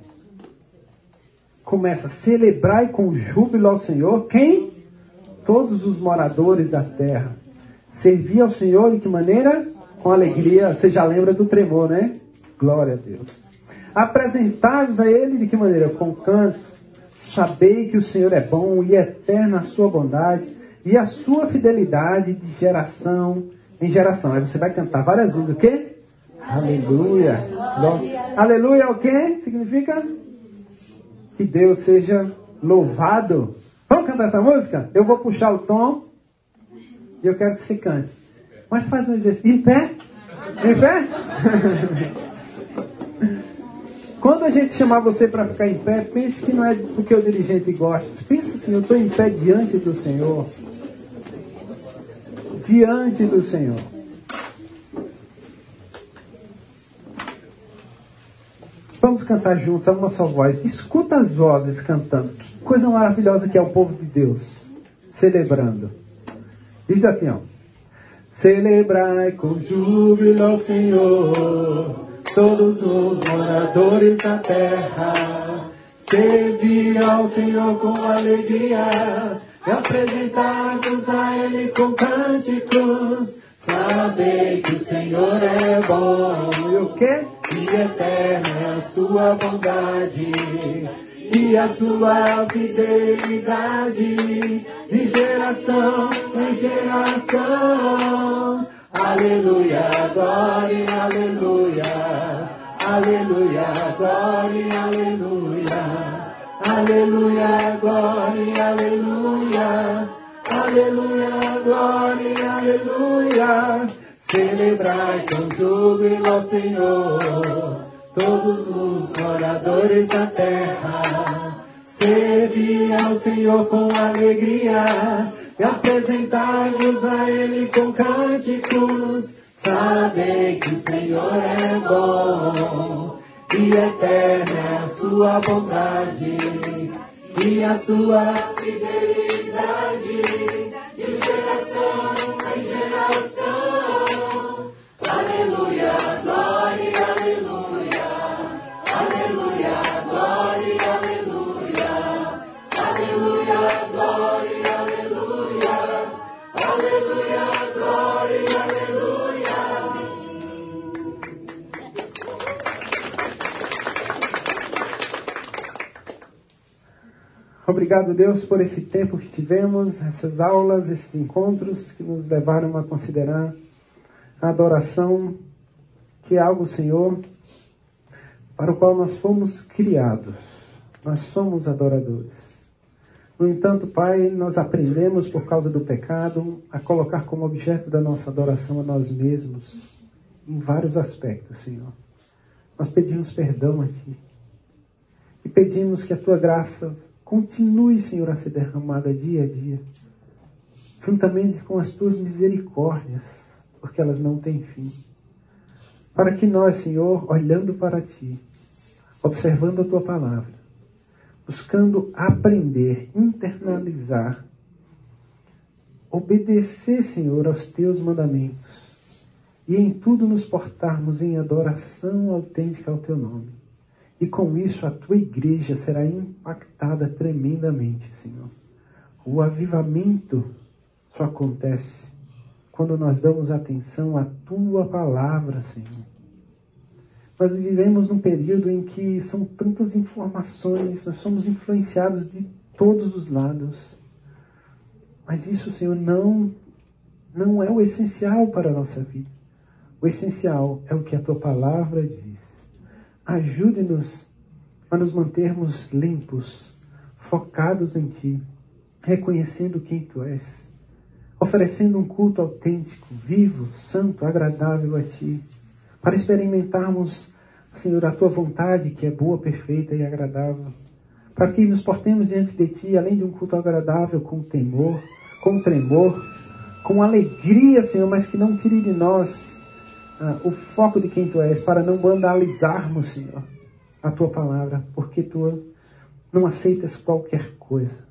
Começa, celebrai com júbilo ao Senhor. Quem? Todos os moradores da terra. Servir ao Senhor de que maneira? Com alegria. Você já lembra do tremor, né? Glória a Deus. Apresentai-vos a Ele de que maneira? Com canto. Sabei que o Senhor é bom e eterna a sua bondade e a sua fidelidade de geração em geração. Aí você vai cantar várias vezes o quê? Aleluia. Aleluia, Aleluia o quê? Significa que Deus seja louvado. Vamos cantar essa música? Eu vou puxar o tom e eu quero que você cante. Mas faz um exercício. Em pé? Em pé? Quando a gente chamar você para ficar em pé, pense que não é porque o dirigente gosta. Pense assim, eu estou em pé diante do Senhor. Diante do Senhor. Vamos cantar juntos, a uma só voz. Escuta as vozes cantando. Que coisa maravilhosa que é o povo de Deus. Celebrando. Diz assim, ó. Celebrai com júbilo ao Senhor todos os moradores da terra. Servir ao Senhor com alegria e apresentar-vos a Ele com cânticos. Sabei que o Senhor é bom e o que? E eterna a sua bondade e a sua fidelidade de geração em geração. Aleluia, glória, aleluia. Aleluia, glória, aleluia. Aleluia, glória, aleluia. Aleluia, glória, aleluia. Celebrai com júbilo ao Senhor, todos os moradores da terra. Servi ao Senhor com alegria e apresentai-vos a Ele com cânticos. Sabei que o Senhor é bom e eterna é a sua bondade e a sua fidelidade de geração em geração. Obrigado, Deus, por esse tempo que tivemos, essas aulas, esses encontros que nos levaram a considerar a adoração, que é algo, Senhor, para o qual nós fomos criados. Nós somos adoradores. No entanto, Pai, nós aprendemos por causa do pecado a colocar como objeto da nossa adoração a nós mesmos, em vários aspectos, Senhor. Nós pedimos perdão a Ti. E pedimos que a Tua graça continue, Senhor, a ser derramada dia a dia, juntamente com as Tuas misericórdias, porque elas não têm fim. Para que nós, Senhor, olhando para Ti, observando a Tua palavra, buscando aprender, internalizar, obedecer, Senhor, aos Teus mandamentos e em tudo nos portarmos em adoração autêntica ao Teu nome. E com isso a Tua igreja será impactada tremendamente, Senhor. O avivamento só acontece quando nós damos atenção à Tua palavra, Senhor. Nós vivemos num período em que são tantas informações, nós somos influenciados de todos os lados. Mas isso, Senhor, não, não é o essencial para a nossa vida. O essencial é o que a tua palavra diz. Ajude-nos a nos mantermos limpos, focados em ti, reconhecendo quem tu és, oferecendo um culto autêntico, vivo, santo, agradável a ti, para experimentarmos, Senhor, a tua vontade que é boa, perfeita e agradável, para que nos portemos diante de ti, além de um culto agradável, com temor, com tremor, com alegria, Senhor, mas que não tire de nós ah, o foco de quem Tu és, para não vandalizarmos, Senhor, a Tua palavra, porque Tu não aceitas qualquer coisa.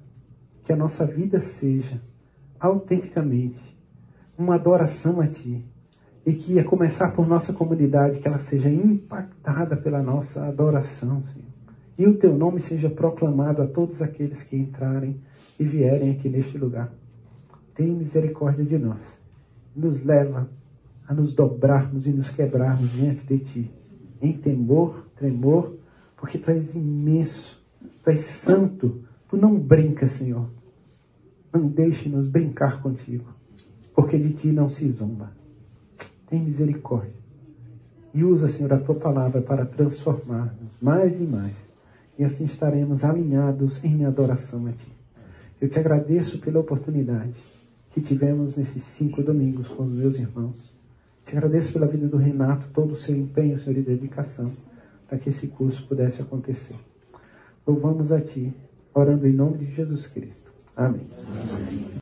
Que a nossa vida seja autenticamente uma adoração a Ti. E que a começar por nossa comunidade, que ela seja impactada pela nossa adoração, Senhor. E o Teu nome seja proclamado a todos aqueles que entrarem e vierem aqui neste lugar. Tem misericórdia de nós. Nos leva a nos dobrarmos e nos quebrarmos diante de Ti. Em temor, tremor, porque Tu és imenso, Tu és santo, Tu não brincas, Senhor. Não deixe-nos brincar contigo, porque de Ti não se zomba. Tem misericórdia. E usa, Senhor, a Tua palavra para transformar-nos mais e mais. E assim estaremos alinhados em adoração a Ti. Eu te agradeço pela oportunidade que tivemos nesses cinco domingos com os meus irmãos. Te agradeço pela vida do Renato, todo o seu empenho, Senhor, e dedicação para que esse curso pudesse acontecer. Louvamos a Ti, orando em nome de Jesus Cristo. Amém. Amém.